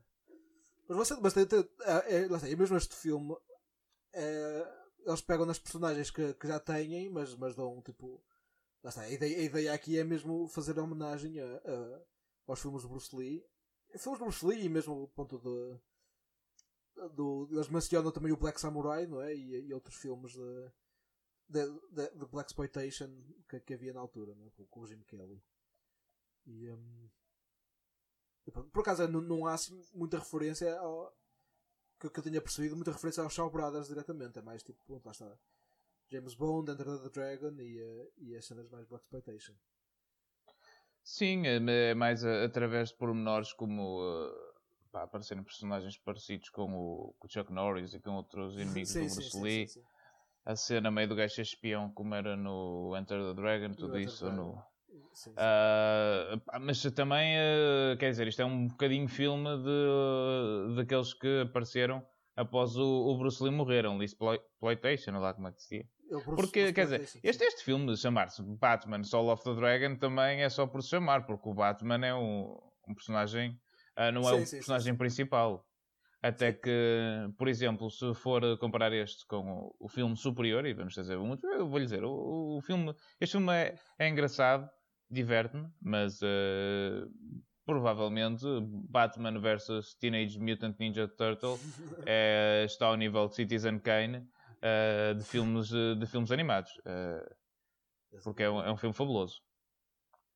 Speaker 3: Mas você. Mas tem, tem, é, é, mesmo este filme. é, eles pegam nas personagens que, que já têm, mas, mas dão tipo. Lá está, a ideia, a ideia aqui é mesmo fazer homenagem a, a- aos filmes de Bruce Lee. Filmes de Bruce Lee e mesmo o ponto de. Do, eles mencionam também o Black Samurai, não é? E, e outros filmes de, de, Black Exploitation que, que havia na altura, não é? com, com o Jim Kelly. E, pronto, por acaso não, não há assim, muita referência ao, que, que eu tenha percebido, muita referência aos Shaw Brothers diretamente. É mais tipo, pronto, lá está. James Bond, Enter the Dragon e, eh, e as cenas mais Black Exploitation.
Speaker 2: Sim, é é mais a- através de pormenores como uh, pá, aparecerem personagens parecidos com o, com o Chuck Norris e com outros inimigos do Bruce Lee.
Speaker 3: sim.
Speaker 2: A cena meio do gajo espião, como era no Enter the Dragon, tudo isso. No...
Speaker 3: Sim, sim.
Speaker 2: Pá, mas também, ah, quer dizer, isto é um bocadinho filme de, daqueles que apareceram após o, o Bruce Lee morrer, um exploitation, lá como é que se diz.
Speaker 3: É o Bruce-
Speaker 2: Porque,
Speaker 3: Bruce
Speaker 2: quer dizer, este, este filme de chamar-se Batman Soul of the Dragon também é só por se chamar, porque o Batman é um, um personagem, ah, não é
Speaker 3: Sim,
Speaker 2: o
Speaker 3: sim,
Speaker 2: personagem principal. Até que, por exemplo, se for comparar este com o, o filme superior, e vamos dizer muito, eu vou-lhe dizer, o, o filme, este filme é, é engraçado, diverte-me, mas ah, provavelmente Batman vs Teenage Mutant Ninja Turtle é, está ao nível de Citizen Kane ah, de, filmes, eh, de filmes animados. ah, porque é um, é um filme fabuloso.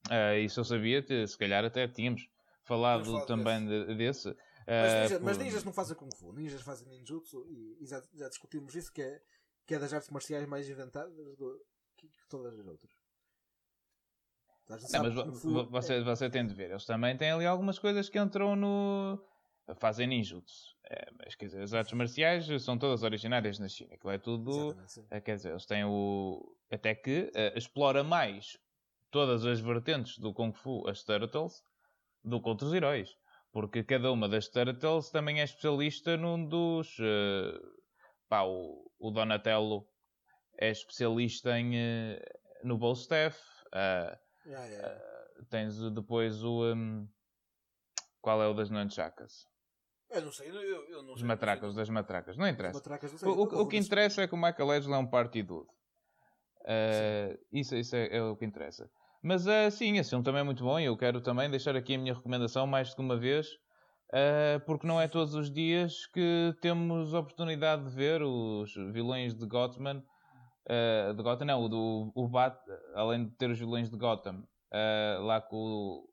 Speaker 2: Ah, isso eu sabia, que se calhar até tínhamos falado também de- desse.
Speaker 3: Mas,
Speaker 2: ah,
Speaker 3: ninja- mas
Speaker 2: por-
Speaker 3: ninjas não fazem Kung Fu, ninjas fazem ninjutsu e, e já, já discutimos isso que é, que é das artes marciais mais inventadas do, que, que todas as outras. Gente
Speaker 2: Não, mas
Speaker 3: que
Speaker 2: vo-
Speaker 3: Kung Fu
Speaker 2: vo- você, você tem de ver. Eles também têm ali algumas coisas que entram no. Fazem ninjutsu. É, mas quer dizer, as artes marciais são todas originárias na China. Aquilo é tudo. Eh, Quer dizer, eles têm o. Até que eh, explora mais todas as vertentes do Kung Fu, as Turtles, do que outros heróis. Porque cada uma das Turtles também é especialista num dos. eh, pá, o, o Donatello é especialista em, eh, no bow staff. ah,
Speaker 3: Yeah, yeah, yeah.
Speaker 2: tens depois o. hum, qual é o das Nunchakas?
Speaker 3: Eu não sei, eu, eu não sei.
Speaker 2: Os matracas, os das matracas. Não interessa.
Speaker 3: matracas, não sei.
Speaker 2: O, o- o que interessa é que o Michael Edgley é um party dude. Uh, isso isso é, é o que interessa. Mas uh, sim, esse filme também é muito bom e eu quero também deixar aqui a minha recomendação mais do que uma vez, uh, porque não é todos os dias que temos a oportunidade de ver os vilões de Gotham. uh, de Gotham, não, o, do, o Bat, além de ter os vilões de Gotham, lá com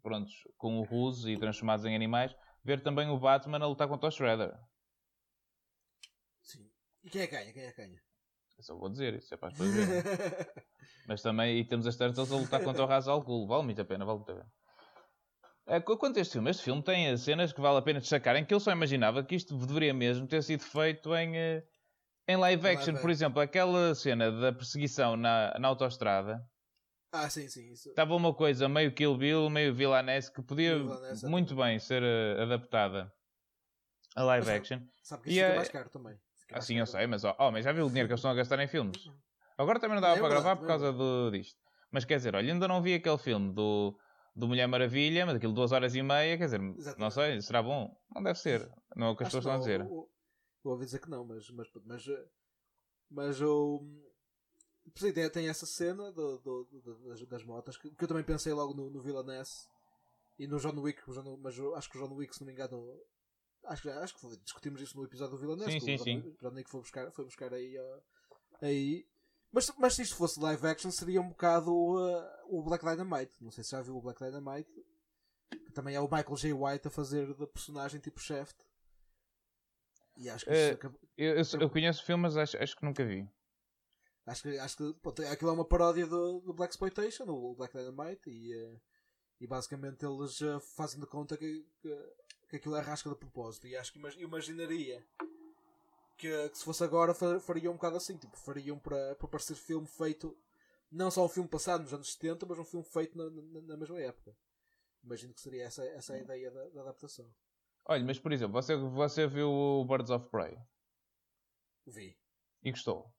Speaker 2: prontos, com o Ruse e transformados em animais, ver também o Batman a lutar contra o Shredder.
Speaker 3: Sim. E quem é que ganha? Quem é que ganha?
Speaker 2: Eu só vou dizer, isso é para as pessoas verem. Mas também e temos as Turtles a lutar contra o Ra's al Ghul. Vale muito a pena, vale muito a pena. É, qu- quanto a este filme, este filme tem cenas que vale a pena destacarem, que eu só imaginava que isto deveria mesmo ter sido feito em, eh, em live action.
Speaker 3: live
Speaker 2: Por exemplo, aquela cena da perseguição na, na autostrada.
Speaker 3: ah, sim, sim. Isso.
Speaker 2: Estava uma coisa meio Kill Bill, meio Villanesque, que podia
Speaker 3: Villanesque,
Speaker 2: muito bem ser eh, adaptada a live
Speaker 3: Mas,
Speaker 2: action.
Speaker 3: Sabe que
Speaker 2: E
Speaker 3: isso fica
Speaker 2: é-
Speaker 3: mais caro também.
Speaker 2: Assim eu sei, mas ó, oh, mas já viu o dinheiro que eles estão a gastar em filmes? Agora também não dava
Speaker 3: É
Speaker 2: para
Speaker 3: verdade,
Speaker 2: gravar por causa do, disto. Mas quer dizer, olha, ainda não vi aquele filme do, do Mulher Maravilha, mas aquilo duas horas e meia, quer dizer, não
Speaker 3: Exatamente.
Speaker 2: sei, será bom? Não deve ser. Não é o que as pessoas estão a
Speaker 3: não,
Speaker 2: dizer.
Speaker 3: Eu, eu ouvi dizer que não, mas. Mas, mas, eh, mas eu. Sim, tem, tem essa cena do, do- do- das, das motas que, que eu também pensei logo no, no Villainess e no John Wick, mas eu acho que o John Wick, se não me engano, acho, que- acho que foi- discutimos isso no episódio do Villainess.
Speaker 2: Sim,
Speaker 3: que
Speaker 2: sim, sim.
Speaker 3: John, o John Wick foi buscar, foi buscar aí. aí. Mas, mas se isto fosse live action, seria um bocado uh, o Black Dynamite. Não sei se já viu o Black Dynamite, que também é o Michael J. White a fazer de personagem tipo Shaft. E acho que
Speaker 2: Eh, Eu, eu- eu conheço o filme, mas acho, acho que nunca vi.
Speaker 3: Acho que, acho que aquilo é uma paródia do, do Black Exploitation, o Black Dynamite, e, eh, e basicamente eles eh, fazem de conta que, que, que aquilo é rasca de propósito. E acho que imag- imaginaria que, que se fosse agora fa- fariam um bocado assim, tipo, fariam para, para parecer filme feito, não só um filme passado nos anos 70, mas um filme feito na, na, na mesma época. Imagino que seria essa, essa a ideia da, da adaptação.
Speaker 2: Olha, mas por exemplo, você, você viu o Birds of Prey
Speaker 3: Vi.
Speaker 2: e gostou?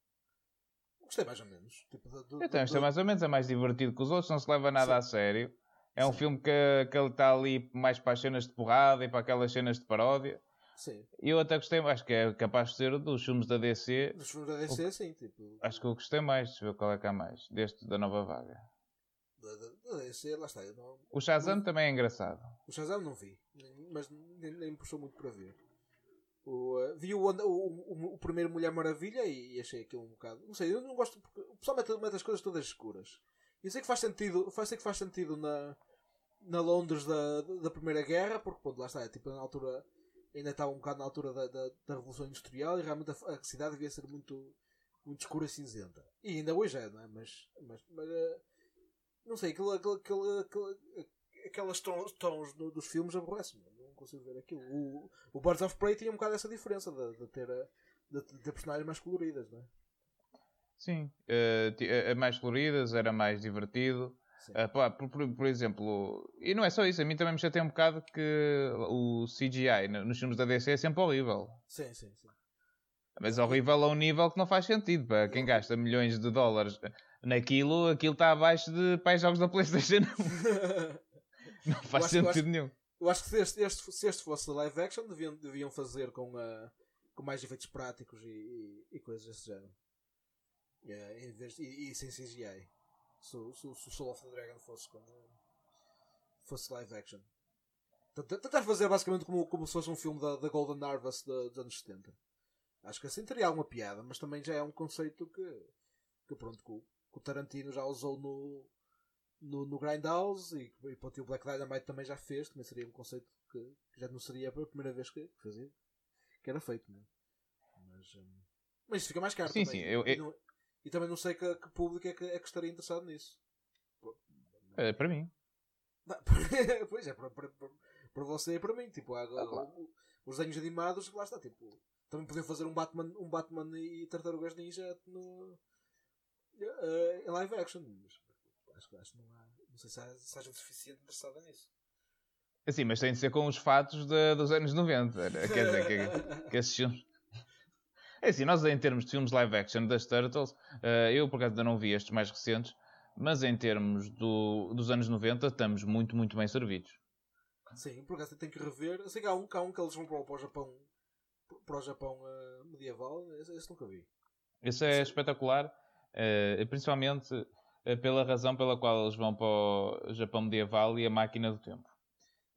Speaker 3: Gostei mais ou menos. Tipo, do, do,
Speaker 2: Eu também gostei
Speaker 3: do-
Speaker 2: mais ou menos, é mais divertido que os outros, não se leva nada
Speaker 3: Sim.
Speaker 2: a sério. É um
Speaker 3: Sim.
Speaker 2: filme que, que ele está ali mais para as cenas de porrada e para aquelas cenas de paródia.
Speaker 3: Sim.
Speaker 2: E eu até gostei, acho que é capaz de ser dos filmes da DC.
Speaker 3: Dos filmes da DC, sim. Tipo,
Speaker 2: Acho que eu gostei mais, deixa eu ver qual é que há mais, deste da nova vaga.
Speaker 3: da, da, da DC, lá está. Não,
Speaker 2: O Shazam também é engraçado.
Speaker 3: O Shazam não vi, mas nem, nem me puxou muito para ver. O, uh, vi o, o, o, o primeiro Mulher Maravilha e, achei aquilo um bocado. Não sei, eu não gosto porque o pessoal mete, mete as coisas todas escuras. E eu sei que faz sentido, faz, sei que faz sentido na, na Londres da, da Primeira Guerra, porque pronto, lá está, é, tipo, na altura ainda estava um bocado na altura da, da, da Revolução Industrial e realmente a, a cidade devia ser muito, muito escura e cinzenta. E ainda hoje é, não é? Mas, mas, mas uh, não sei, aquilo, aquilo, aquilo, aquelas tons, tons do- dos filmes aborrecem-me. Não consigo ver aquilo. O, o Birds of Prey tinha um bocado essa diferença de, de ter, de, de ter personagens mais coloridas, não é?
Speaker 2: Sim, eh, eh, mais coloridas, era mais divertido. Pá, por, por- por exemplo, e não é só isso, a mim também me chateia um bocado que o CGI no- nos filmes da DC é sempre horrível.
Speaker 3: Sim, sim, sim.
Speaker 2: Mas horrível a um nível que não faz sentido. Para quem gasta milhões de dólares naquilo, aquilo está abaixo de pais jogos da Playstation. Não faz
Speaker 3: acho- eu
Speaker 2: sentido
Speaker 3: acho-
Speaker 2: nenhum.
Speaker 3: Eu acho que se este, este- se este fosse live action, deviam, deviam fazer com, a, com mais efeitos práticos e, e, e coisas desse género. Vez, e, e sem CGI. Se, o- se, se o Soul of the Dragon fosse com, fosse live action. Tentar fazer basicamente como, como se fosse um filme da, da Golden Harvest dos anos 70. Acho que assim teria alguma piada, mas também já é um conceito que, que pronto, que o, que o Tarantino já usou no, no, no Grindhouse e, e pronto, e o Black Dynamite também já fez, também seria um conceito que, que já não seria a primeira vez que que fazia, que era feito, não é? Mas, hum, mas isso fica mais caro
Speaker 2: Sim,
Speaker 3: também.
Speaker 2: sim, eu- eu-
Speaker 3: não- e também não sei que, que público é que, é que estaria interessado nisso.
Speaker 2: É, para mim.
Speaker 3: não, pois é, para, para, para, você e para mim. Tipo, há,
Speaker 2: Ah, claro.
Speaker 3: o- os desenhos animados, lá está. Tipo, também podiam fazer um Batman, um Batman e Tartarugas Ninja no, eh, em live action. Mas acho, que- acho não há. Não sei se há, se há gente suficiente interessada nisso.
Speaker 2: Assim, mas tem de ser com os fatos de- dos anos 90. né? Quer dizer, que, que esses filmes. É assim, nós em termos de filmes live action das Turtles, eh, eu por acaso ainda não vi estes mais recentes, mas em termos do- dos anos 90 estamos muito, muito bem servidos.
Speaker 3: Sim, por acaso tenho que rever. Eu sei que há um, que há um que eles vão para, o- para o Japão, para o Japão eh, medieval. Esse, esse nunca vi.
Speaker 2: Isso é espetacular, eh, principalmente pela razão pela qual eles vão para o Japão medieval e a máquina do tempo.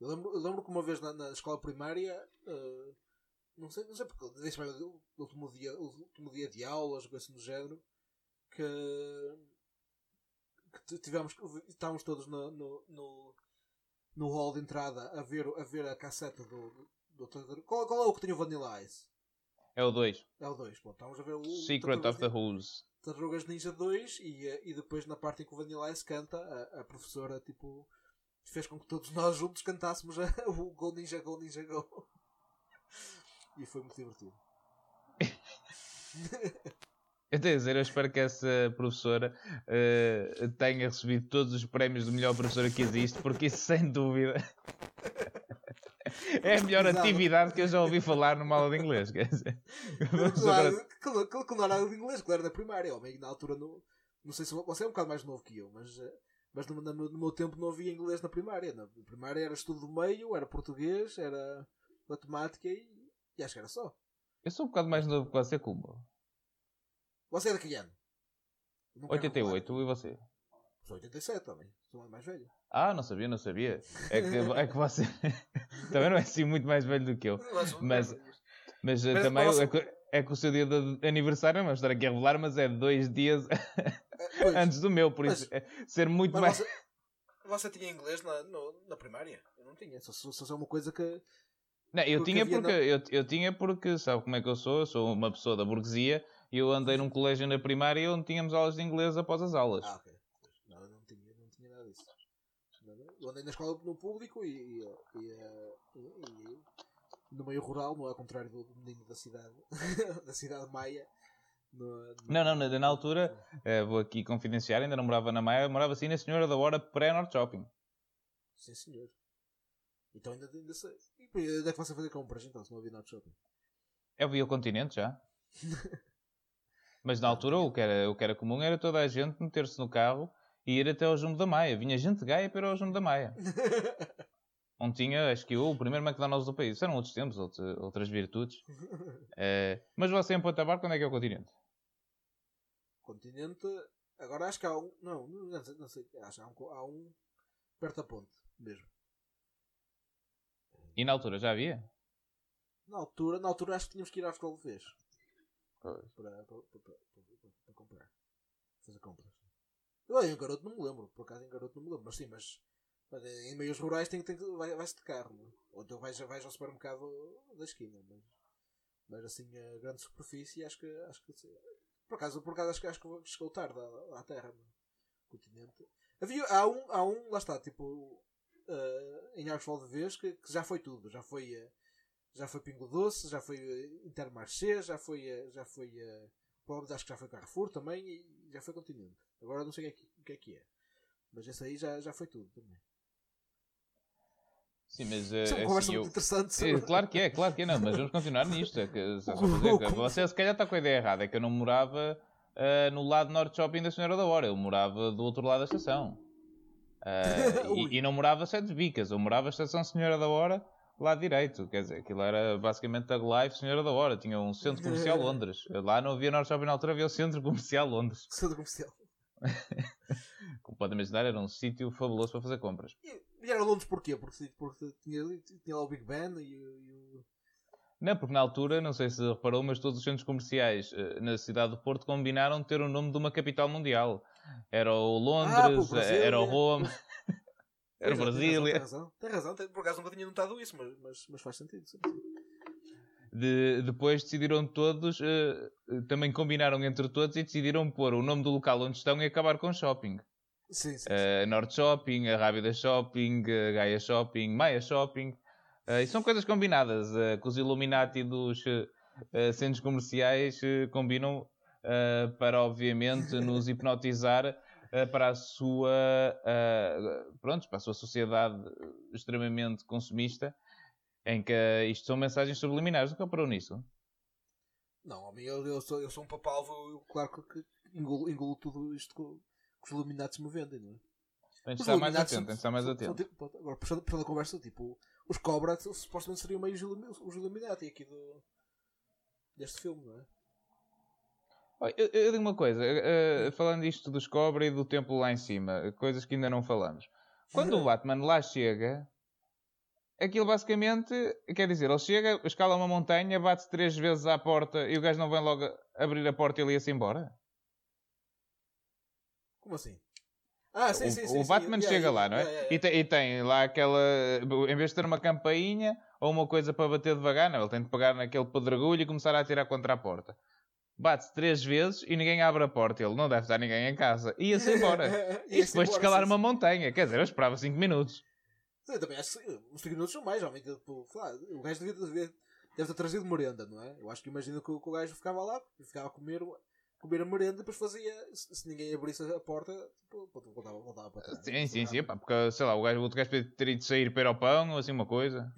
Speaker 3: Eu lembro, eu lembro que uma vez na, na escola primária, eh, não sei, não sei porque, deixa o último dia, o último dia de aulas, coisa assim do género, que, que tivemos, estávamos todos no, no, no, no hall de entrada a ver, a ver a casseta do, do, do qual, qual é o que tem o Vanilla Ice?
Speaker 2: É o 2,
Speaker 3: É o 2, pronto, estávamos a ver o
Speaker 2: Secret of the Who's.
Speaker 3: Tartarugas Ninja 2 e, e depois na parte em que o Vanilla Ice canta, a, a professora tipo fez com que todos nós juntos cantássemos a- o Go Ninja Go Ninja Go. E foi muito divertido.
Speaker 2: Eu tenho a dizer, eu espero que essa professora eh, tenha recebido todos os prémios de melhor professora que existe, porque isso sem dúvida é a melhor
Speaker 3: Exato.
Speaker 2: atividade que eu já ouvi falar numa aula de inglês. Quer dizer,
Speaker 3: Claro, que, que não era de inglês, era da primária. Homem, na altura, no, não sei se você é um bocado mais novo que eu, mas, eh, Mas no, no meu tempo não havia inglês na primária. Na primária era estudo do meio, era português, era matemática e, e acho que era só.
Speaker 2: Eu sou um bocado mais novo que você, Kumbo.
Speaker 3: Você é de que ano? Não quero
Speaker 2: 88, e você?
Speaker 3: Sou 87 também. Sou mais velho.
Speaker 2: Ah, não sabia, não sabia. É que, é que você também não é assim muito mais velho do que eu. Mas- Mas, eh,
Speaker 3: Mas
Speaker 2: também
Speaker 3: posso-
Speaker 2: é, que, é que o seu dia de aniversário, não vou estar aqui a revelar, mas é dois dias
Speaker 3: Eh, pois,
Speaker 2: antes do meu, por
Speaker 3: Mas-
Speaker 2: isso é ser muito mais.
Speaker 3: você, você tinha inglês na, no- na primária? Eu não tinha. Só, só, só é uma coisa que.
Speaker 2: Não, eu
Speaker 3: porque
Speaker 2: tinha porque eu, eu tinha porque sabe como é que eu sou? Eu sou uma pessoa da burguesia e eu andei num colégio na primária onde tínhamos aulas de inglês após as aulas.
Speaker 3: Ah, ok. Não, eu não tinha, não tinha nada disso. Eu andei na escola no público e, e, e, e- no meio rural, não é ao contrário do menino da cidade, da cidade maia. No, no-
Speaker 2: Não, não, na, na altura, eh, vou aqui confidenciar, ainda não morava na Maia, morava assim na Senhora da Hora pré-Norte Shopping.
Speaker 3: Sim, senhor. Então ainda, ainda onde é que você fazer compras então, se não havia Norte Shopping?
Speaker 2: Eu vi o continente já. Mas na altura o que, era, o que era comum era toda a gente meter-se no carro e ir até ao Jumbo da Maia. Vinha gente de Gaia para ir ao Jumbo da Maia. Onde tinha, acho que eu, o primeiro McDonald's do país. Eram outros tempos, outro- outras virtudes. Eh, mas você em Ponta Bar, quando é que é o continente?
Speaker 3: Continente. Agora acho que há um. Não, não sei, não sei. Acho que há um, há um perto da ponte mesmo.
Speaker 2: E na altura já havia?
Speaker 3: Na altura, na altura acho que tínhamos que ir à escola de vez. Para, para, para, para, comprar. Fazer compras. Eu em garoto não me lembro, por acaso em garoto não me lembro, mas sim, mas, mas em meios rurais tem, tem, vai, vai-se de carro, ou então vais, vais ao supermercado da esquina, mas, mas assim a grande superfície acho que acho que por acaso, por acaso acho que acho que chegou tarde à, à terra, continente. Havia, há um, há um, lá está, tipo eh, em Arcos de Vez que, que já foi tudo, já foi eh, já foi Pingo Doce, já foi eh, Intermarché, já foi, eh, já foi eh, Pobres, acho que já foi Carrefour também e já foi Continente. Agora não sei o que é que, o que, é, que é. Mas esse aí já, já foi tudo também.
Speaker 2: Sim, mas
Speaker 3: é uma
Speaker 2: assim,
Speaker 3: conversa
Speaker 2: eu-
Speaker 3: muito interessante.
Speaker 2: É,
Speaker 3: sobre-
Speaker 2: claro que é, claro que é, não, mas vamos continuar nisto. É que, você se calhar está com a ideia errada, é que eu não morava ah, no lado norte shopping da Senhora da Hora, eu morava do outro lado da estação.
Speaker 3: Ui.
Speaker 2: e, e não morava Sete Bicas, eu morava Estação Senhora da Hora, lado direito. Quer dizer, aquilo era basicamente a Life Senhora da Hora, tinha um centro comercial Londres. Lá não havia Norte Shopping na altura, havia o centro comercial Londres.
Speaker 3: Centro comercial.
Speaker 2: Como podem imaginar, era um sítio fabuloso para fazer compras.
Speaker 3: E vieram a Londres porquê? Porque, porque tinha, tinha lá o Big Ben e, o- e o.
Speaker 2: Não, porque na altura, não sei se reparou, mas todos os centros comerciais eh, na cidade do Porto combinaram ter o nome de uma capital mundial. Era o
Speaker 3: Ah,
Speaker 2: Londres,
Speaker 3: Brasília.
Speaker 2: era o Roma, era
Speaker 3: é,
Speaker 2: Brasília.
Speaker 3: Tem razão, tem razão, tem razão. Por acaso nunca tinha notado isso, mas, mas, mas faz sentido. sim, sim.
Speaker 2: De- depois decidiram todos, eh, também combinaram entre todos e decidiram pôr o nome do local onde estão e acabar com shopping.
Speaker 3: Sim, sim.
Speaker 2: Eh, Norte Shopping, a Rábida Shopping, a Gaia Shopping, Maia Shopping. Eh, e são coisas combinadas, eh, que os Illuminati dos centros comerciais combinam eh, para, obviamente, nos hipnotizar eh, para a sua eh, pronto, para a sua sociedade extremamente consumista, em que isto são mensagens subliminares. Nunca parou nisso?
Speaker 3: Não, homem, eu, eu, sou, eu sou um papalvo, eu, claro que, engulo, engulo tudo isto que, que os Illuminati me vendem, não é?
Speaker 2: Tem de estar mais atento, tem de estar mais atento.
Speaker 3: tipo- agora, puxando, puxando a conversa, tipo, os Cobra supostamente seriam meio os Illuminati aqui do, deste filme, não é?
Speaker 2: Eu, eu digo uma coisa, eh, falando isto dos Cobra e do templo lá em cima, coisas que ainda não falamos. Quando o Batman lá chega, aquilo basicamente, quer dizer, ele chega, escala uma montanha, bate três vezes à porta e o gajo não vem logo abrir a porta e ele ia-se embora?
Speaker 3: Como assim? Ah, sim,
Speaker 2: o,
Speaker 3: sim,
Speaker 2: o
Speaker 3: sim. sim.
Speaker 2: Batman chega
Speaker 3: yeah,
Speaker 2: lá, não é?
Speaker 3: yeah, yeah,
Speaker 2: E, tem, e tem lá aquela. Em vez de ter uma campainha ou uma coisa para bater devagar, não, ele tem de pegar naquele pedregulho e começar a atirar contra a porta. Bate três vezes e ninguém abre a porta. Ele não deve estar ninguém em casa. Ia-se embora. E depois de
Speaker 3: embora,
Speaker 2: escalar
Speaker 3: sim,
Speaker 2: uma montanha. Quer dizer, eu esperava 5 minutos.
Speaker 3: Eu também acho que uns 5 minutos são mais. Tipo, lá, o gajo devia, devia, deve ter trazido merenda, não é? Eu acho que imagino que, o- que o gajo ficava lá, ficava a comer, comer a merenda e depois fazia. Se, se ninguém abrisse a porta, tipo, voltava, voltava para trás.
Speaker 2: Sim, sim, sim. Pá, porque, sei lá, o gajo, o outro gajo podia ter ido sair para ir ao pão ou assim uma coisa.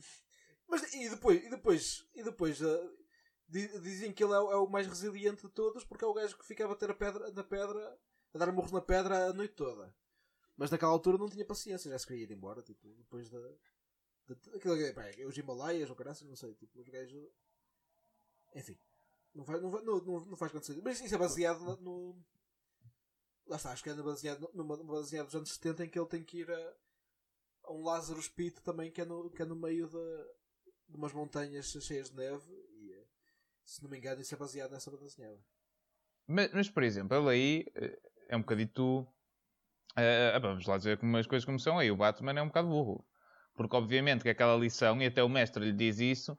Speaker 3: Mas e depois, e depois, e depois di- dizem que ele é, o- é o mais resiliente de todos porque é o gajo que fica a bater a pedra, na pedra, a dar murros na pedra a noite toda. Mas naquela altura não tinha paciência, já se queria ir embora, tipo, depois da. da aquilo, que- pá, os Himalaias ou caraças, não sei, tipo, os gajos. Enfim. Não faz, não, não, não, faz sentido. Mas isso é baseado no. Lá está, acho que é baseado numa, baseado dos anos 70 em que ele tem que ir a, a um Lazarus Pit também que é no, que é no meio de, de umas montanhas cheias de neve se não me engano isso é baseado nessa banda desenhada.
Speaker 2: Mas, mas, por exemplo, ele aí eh, é um bocadito. eh, vamos lá dizer como as coisas como são aí. O Batman é um bocado burro. Porque, obviamente, que aquela lição, e até o mestre lhe diz isso,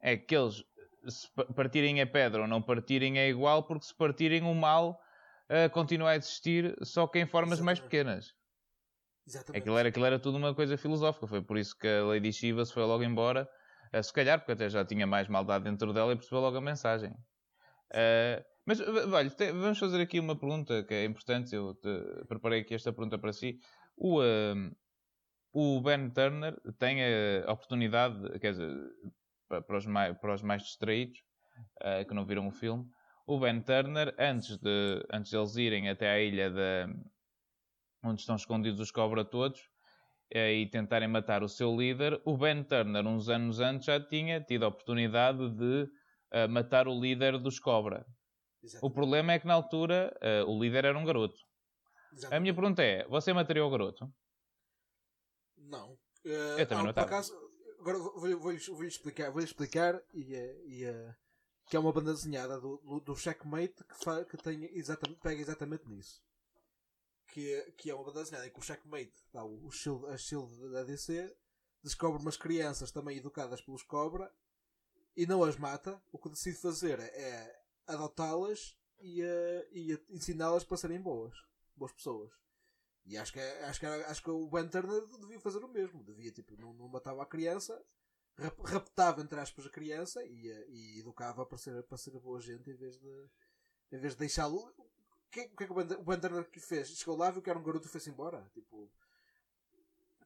Speaker 2: é que eles, se pa- partirem a pedra ou não partirem, é igual, porque se partirem, o mal eh, continua a existir, só que em formas mais
Speaker 3: Exatamente.
Speaker 2: pequenas.
Speaker 3: Exatamente.
Speaker 2: Aquilo era, aquilo era tudo uma coisa filosófica. Foi por isso que a Lady Shiva se foi logo embora. Eh, se calhar, porque até já tinha mais maldade dentro dela e percebeu logo a mensagem. Eh, mas, olha, vamos fazer aqui uma pergunta que é importante. Eu te- preparei aqui esta pergunta para si. O, eh, o Ben Turner tem a oportunidade, quer dizer, pa- para os mais, para os mais distraídos, eh, que não viram o filme, o Ben Turner, antes de, antes de eles irem até à ilha da, onde estão escondidos os cobra todos e tentarem matar o seu líder, o Ben Turner, uns anos antes, já tinha tido a oportunidade de eh, matar o líder dos cobra. O
Speaker 3: Exatamente.
Speaker 2: problema é que na altura eh, o líder era um garoto. A
Speaker 3: Exatamente.
Speaker 2: minha pergunta é: você mataria o garoto?
Speaker 3: Não. Eh,
Speaker 2: Eu também não
Speaker 3: por acaso, agora vou- vou- vou-lhe vou explicar, vou explicar e, eh, e, eh, que é uma banda desenhada do, do, do Checkmate que, fa, que tem exatamente, pega exatamente nisso. Que, é- que é uma desenhada em que o Checkmate, tá, o, shield, a Shield da DC, descobre umas crianças também educadas pelos Cobra e não as mata. O que decide fazer é adotá-las e, eh, e ensiná-las para serem boas, boas pessoas. E acho que, é- acho que, acho que o Ben devia fazer o mesmo. Devia, tipo, não, não matava a criança, rap- raptava, entre aspas, a criança e, eh, e educava para ser, para ser boa gente em vez de, em vez de deixá-lo. Que, que é que o que fez? Chegou lá, viu que era um garoto e foi-se embora. Tipo,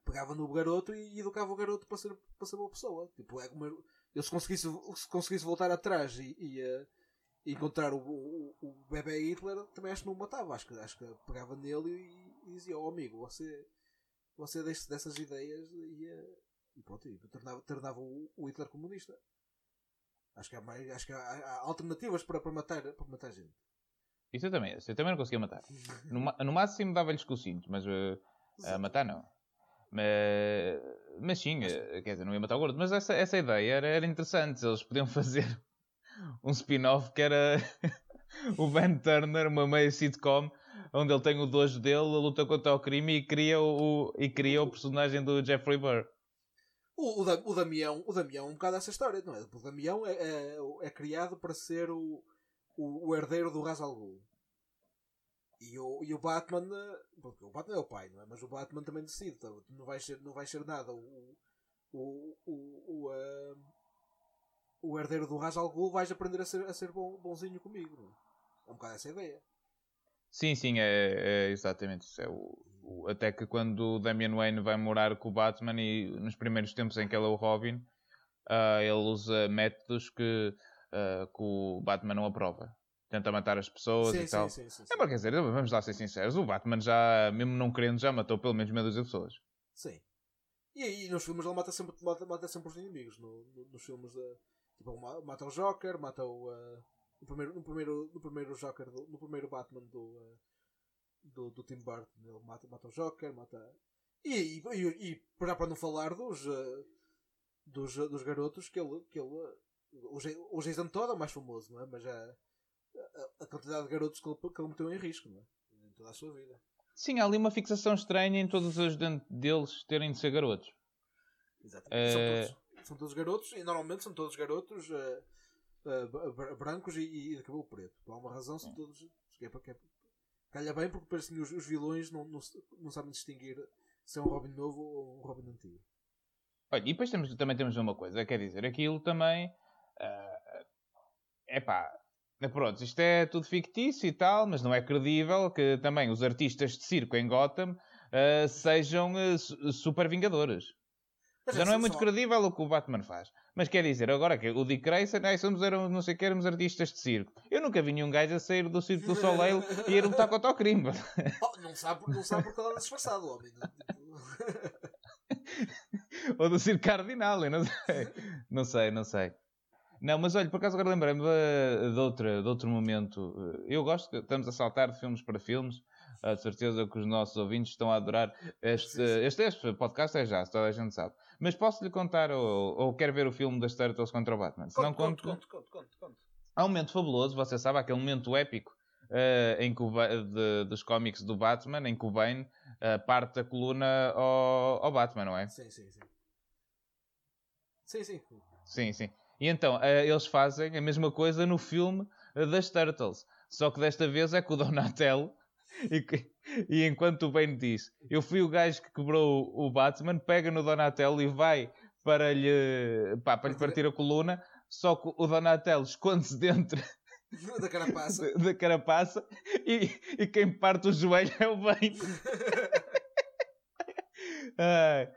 Speaker 3: pegava no garoto e educava o garoto para ser, para ser boa pessoa. Tipo, é como eu, se, conseguisse, se conseguisse voltar atrás e, e, e encontrar o, o, o bebê Hitler, também acho que não o matava. Acho que, acho que pegava nele e, e dizia: Oh amigo, você, você deixe dessas ideias e, eh, e pronto, e tornava, tornava o, o Hitler comunista. Acho que há, mais, acho que há, há alternativas para, para, matar, para matar gente.
Speaker 2: Isso eu também, isso eu também não conseguia matar. No, no máximo dava-lhes com o cinto, mas eh, a matar não. Mas, mas sim, eh, quer dizer, não ia matar o gordo. Mas essa, essa ideia era, era interessante. Eles podiam fazer um spin-off que era o Ben Turner, uma meio sitcom, onde ele tem o dojo dele, luta contra o crime e cria o, e cria o personagem do Jeffrey Burr.
Speaker 3: O, o, o Damião, o Damião é um bocado essa história, não é? O Damião é, é, é criado para ser o, o, o herdeiro do Ra's al Ghul. E o, e o Batman, porque o Batman é o pai, não é? Mas o Batman também decide, tá? não vai ser, não vai ser nada o, o, o, o, eh, o herdeiro do Ra's al Ghul, vais aprender a ser, a ser bom, bonzinho comigo, não é? É um bocado essa ideia.
Speaker 2: Sim, sim, é, é exatamente isso. É o, o- até que quando o Damian Wayne vai morar com o Batman e nos primeiros tempos em que ele é o Robin, ah, ele usa métodos que, ah, que o Batman não aprova. Tenta matar as pessoas
Speaker 3: sim,
Speaker 2: e tal.
Speaker 3: sim, sim, sim,
Speaker 2: É,
Speaker 3: sim.
Speaker 2: mas quer dizer, vamos lá ser sinceros, o Batman já, mesmo não querendo, já matou pelo menos meia dúzia de pessoas.
Speaker 3: Sim. E aí nos filmes ele mata sempre, mata, mata sempre os inimigos. No, no- nos filmes de, tipo, mata o Joker, mata o. eh, no, primeiro, no, primeiro, no primeiro Joker, do- no primeiro Batman do, eh, do, do Tim Burton, ele mata, mata o Joker, mata. E, e, e, e para, para não falar dos, eh, dos, dos garotos que ele. Que ele o, o Jason Todd é o mais famoso, não é? Mas a, a, a quantidade de garotos que ele, que ele meteu em risco, não é? Em toda a sua vida.
Speaker 2: Sim, há ali uma fixação estranha em todos os deles terem de ser garotos.
Speaker 3: Exatamente. São,
Speaker 2: Eh,
Speaker 3: todos, são todos garotos e normalmente são todos garotos br- br- brancos e, e de cabelo preto. Por alguma razão são todos. É, para- é, calha bem porque parece que os, os vilões não, não, não sabem distinguir se é um Robin novo ou um Robin antigo.
Speaker 2: Olha, e depois temos, também temos uma coisa, quer dizer, aquilo também. É pá, pronto, isto é tudo fictício e tal, mas não é credível que também os artistas de circo em Gotham ah, sejam ah, su- super vingadores.
Speaker 3: Mas
Speaker 2: Já
Speaker 3: é
Speaker 2: não é muito
Speaker 3: só-
Speaker 2: credível o que o Batman faz. Mas quer dizer, agora que o Dick Grayson, ai, somos eram, não sei que, éramos artistas de circo. Eu nunca vi nenhum gajo a sair do circo do Soleil e ir lutar contra o crime.
Speaker 3: Oh, não sabe, não sabe porque ele anda disfarçado, homem. Tipo,
Speaker 2: Ou do circo cardinal, eu não sei. Não sei, não sei. Não, mas olha, por acaso agora lembrei-me de, de, outra, de outro momento. Eu gosto que estamos a saltar de filmes para filmes. Ah, De certeza que os nossos ouvintes estão a adorar este, este, este podcast, é já, se toda a gente sabe. Mas posso-lhe contar, ou, ou quer ver o filme das Turtles contra o Batman? Se não
Speaker 3: conte,
Speaker 2: conto,
Speaker 3: conte, conte, conte, conte.
Speaker 2: Há um momento fabuloso, você sabe, aquele momento épico eh, em que o de- dos cómics do Batman, em que o Bane eh, parte a coluna ao, ao Batman, não é?
Speaker 3: Sim, sim, sim. Sim, sim.
Speaker 2: Sim, sim. E então, eh, eles fazem a mesma coisa no filme eh, das Turtles. Só que desta vez é com o Donatello. E, que- e enquanto o Bane diz, eu fui o gajo que quebrou o, Batman, pega no Donatello e vai para lhe, pá, para lhe partir a coluna. Só que o Donatello esconde-se dentro
Speaker 3: Da carapaça.
Speaker 2: da- da carapaça e, e quem parte o joelho é o Bane. Ai,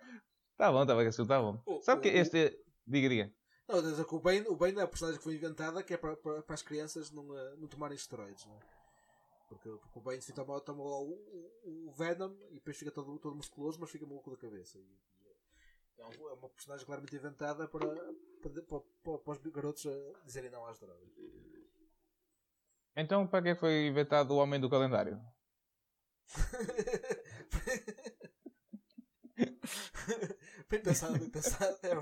Speaker 2: tá bom, tá bom, Gassil, tá bom.
Speaker 3: O-
Speaker 2: Sabe que
Speaker 3: o-
Speaker 2: este. Diga, diga.
Speaker 3: Não, dizer que o Bane, o Bane é a personagem que foi inventada que é para, para, para as crianças não, eh, não tomarem esteroides, não é? Porque, porque o Bane se toma, toma o, o, o Venom e depois fica todo, todo musculoso, mas fica maluco da cabeça. E, e é, é uma personagem claramente inventada para, para, para, para, para os garotos eh, dizerem não às drogas.
Speaker 2: Então, para que foi inventado o Homem do Calendário?
Speaker 3: bem pensado, bem pensado. É,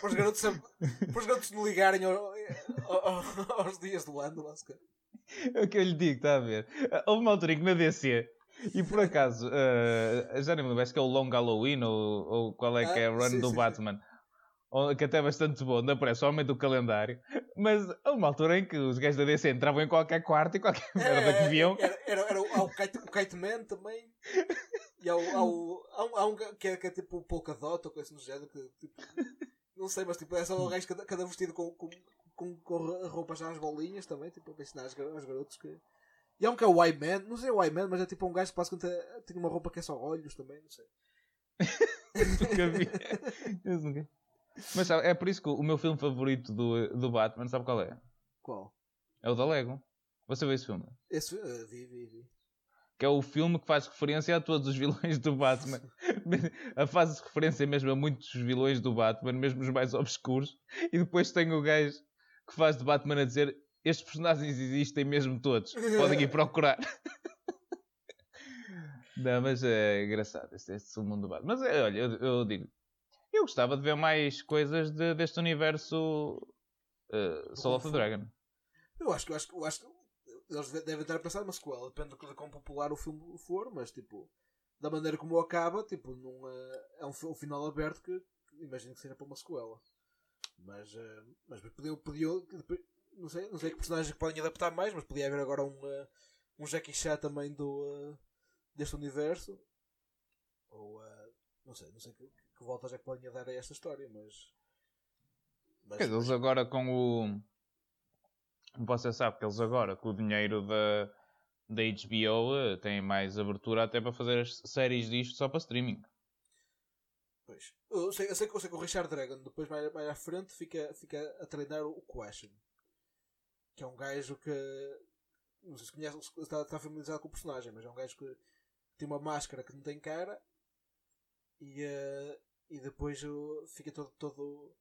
Speaker 3: para, os garotos, para os garotos não ligarem ao- ao- aos dias do ano, basicamente.
Speaker 2: É o que eu lhe digo, está a ver? Houve uma altura em que na DC, e por acaso, eh, já nem me lembro, acho que é o Long Halloween ou, ou qual é que é
Speaker 3: Ah,
Speaker 2: a run
Speaker 3: sim,
Speaker 2: do
Speaker 3: sim,
Speaker 2: Batman, onde- que até é bastante bom, onde aparece o Homem do Calendário, mas houve uma altura em que os gajos da DC entravam em qualquer quarto e qualquer merda que viam.
Speaker 3: Era, era, era o- há o Kite, o Kite Man também. E há, há, há, um, há um que, é, que é tipo o Polka Dot ou coisa assim do género. Que, tipo, não sei, mas tipo, é só o gajo cada, cada vestido com, com, com, com roupas já às bolinhas também. Tipo, para ensinar aos, gar- aos garotos que. E há um que é o Y-Man, não sei o Y-Man, mas é tipo um gajo que basicamente é- tem uma roupa que é só olhos também, não sei.
Speaker 2: Nunca vi. Nunca- Mas sabe, é por isso que o meu filme favorito do, do Batman, sabe qual é?
Speaker 3: Qual?
Speaker 2: É o da Lego. Você viu esse filme?
Speaker 3: Esse uh, vi, vi, vi.
Speaker 2: Que é o filme que faz referência a todos os vilões do Batman. a faz referência mesmo a muitos vilões do Batman, mesmo os mais obscuros. E depois tem o gajo que faz de Batman a dizer: Estes personagens existem mesmo todos. Podem ir procurar. Não, mas é engraçado este, este mundo do Batman. Mas é, olha, eu, eu digo, eu gostava de ver mais coisas de- deste universo uh, Soul of the Dragon.
Speaker 3: Eu acho que eu acho eu acho que eles deve- devem estar a pensar numa sequela, depende de quão popular o filme for, mas tipo, da maneira como acaba, tipo, não é, é um, um final aberto que, que imagino que seja para uma sequela. Mas, eh, mas podiam, podiam não sei, não sei que personagens que podem adaptar mais, mas podia haver agora um, eh, um Jackie Chan também do, eh, deste universo. Ou eh, não sei, não sei que, que voltas é que podem dar a esta história, mas. mas-
Speaker 2: Quer dizer, eles agora com o. Você sabe que eles agora, com o dinheiro da, da HBO, eh, têm mais abertura até para fazer as séries disto só para streaming.
Speaker 3: Pois. Eu sei, eu sei, eu sei que o Richard Dragon, depois mais, mais à frente, fica, fica a treinar o Question. Que é um gajo que. Não sei se conhece, está, está familiarizado com o personagem, mas é um gajo que tem uma máscara que não tem cara e, eh, e depois uh, fica todo, todo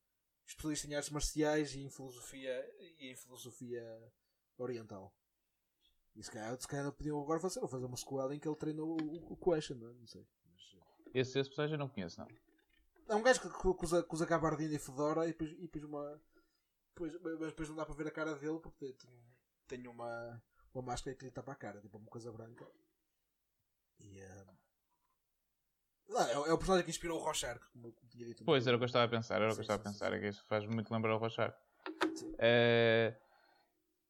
Speaker 3: especialista em artes marciais e em filosofia, e em filosofia oriental. E se calhar, se calhar não podiam agora fazer, ou fazer uma sequela em que ele treina o, o, Question, não, é? não sei. Mas, eh,
Speaker 2: Esse, esse personagem eu não conheço, não.
Speaker 3: é um gajo que, que usa, que usa gabardina e fedora e depois, e depois uma. Depois, mas depois não dá para ver a cara dele porque tem, tem uma, uma máscara que lhe tapa a cara, tipo uma coisa branca. E. eh, ah, é, é o personagem que inspirou o Rorschach, como, como tinha dito.
Speaker 2: Pois, era o que eu estava a pensar, era o que
Speaker 3: Sim,
Speaker 2: eu estava a
Speaker 3: sim,
Speaker 2: pensar.
Speaker 3: sim.
Speaker 2: É que isso faz muito lembrar o Rochard.
Speaker 3: Sim.
Speaker 2: Eh,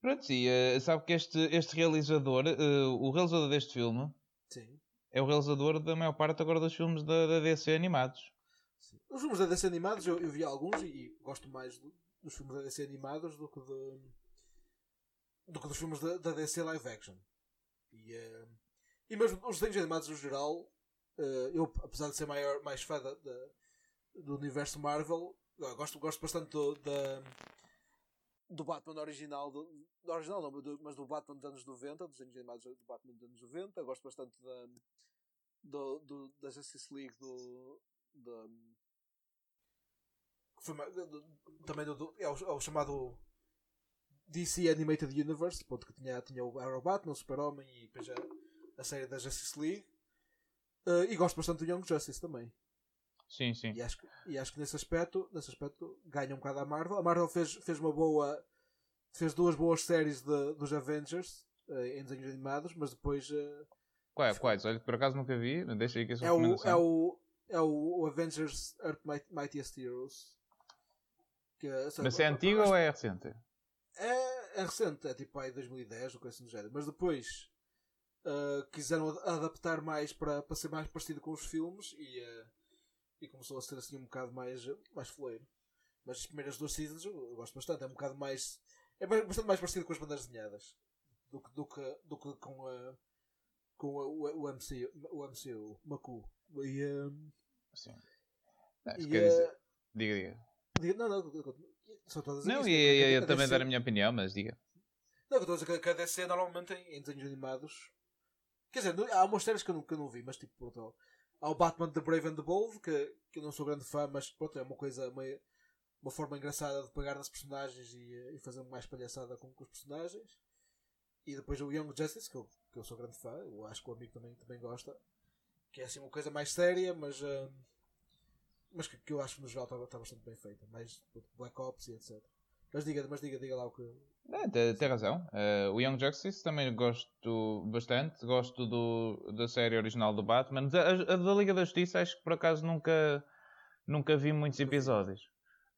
Speaker 2: Pronto, sim, eh, sabe que este, este realizador, eh, o realizador deste filme,
Speaker 3: Sim,
Speaker 2: é o realizador da maior parte agora dos filmes da, da DC animados.
Speaker 3: sim. Os filmes da DC animados eu, eu vi alguns e, e gosto mais do- dos filmes da DC animados do que, de, do que dos filmes da, da DC live action. E, e mesmo os desenhos animados no geral, eu, apesar de ser maior, mais fã da, da, do universo Marvel, eu gosto, gosto bastante do, da, do Batman original, do, do original não, do- mas do Batman dos anos 90, dos desenhos animados do Batman dos anos 90. Gosto bastante da, do, do, da Justice League, do, do- também do, é, o, é o chamado DC Animated Universe, ponto que tinha, tinha o Arrow o Super-Homem e depois a, a série da Justice League. Eh, e gosto bastante do Young Justice também.
Speaker 2: Sim, sim.
Speaker 3: E acho, que- e acho que nesse aspecto, nesse aspecto ganha um bocado a Marvel. A Marvel fez, fez uma boa. fez duas boas séries de, dos Avengers eh, em desenhos animados, mas depois eh,
Speaker 2: Quais? Quais? Olha, por acaso nunca vi. Deixa aí que essa
Speaker 3: é, o, é, o, é o Avengers Earth Might- Mightiest Heroes. Que, é-
Speaker 2: Mas é antigo ou é recente?
Speaker 3: É, é recente, é tipo aí 2010 ou coisa assim do género. Mas depois uh, quiseram ad- adaptar mais para, para ser mais parecido com os filmes e, uh, e começou a ser assim um bocado mais, mais foleiro. Mas as primeiras duas seasons eu eu gosto bastante, é um bocado mais. É ba- bastante mais parecido com as bandas desenhadas do que, do que, do que com, a, com a, o, o MCU, o MCU, o Macu. E, um,
Speaker 2: Sim. Não, isso
Speaker 3: e,
Speaker 2: dizer- Diga, diga.
Speaker 3: diga- não, não, só dizer
Speaker 2: Não,
Speaker 3: a-
Speaker 2: ia, ia
Speaker 3: a
Speaker 2: também
Speaker 3: DC
Speaker 2: dar a minha opinião, mas diga.
Speaker 3: Não, eu estou a dizer que- a DC normalmente em desenhos animados. Quer dizer, há umas séries que eu não, que eu não vi, mas tipo, pronto, há o Batman The Brave and the Bold, que, que eu não sou grande fã, mas pronto, é uma coisa, uma, uma forma engraçada de pegar nas personagens e, eh, e fazer mais palhaçada com, com os personagens. E depois o Young Justice, que eu, que eu sou grande fã, eu acho que o amigo também, também gosta, que é assim uma coisa mais séria, mas. ah, mas que, que eu acho que no geral está, está bastante bem feita, mais Black Ops e etc. Mas diga, mas diga, diga lá o que.
Speaker 2: É, tem, razão. Eh, o Young Justice também gosto bastante. Gosto do, da série original do Batman. A, a da Liga da Justiça acho que por acaso nunca, nunca vi muitos episódios.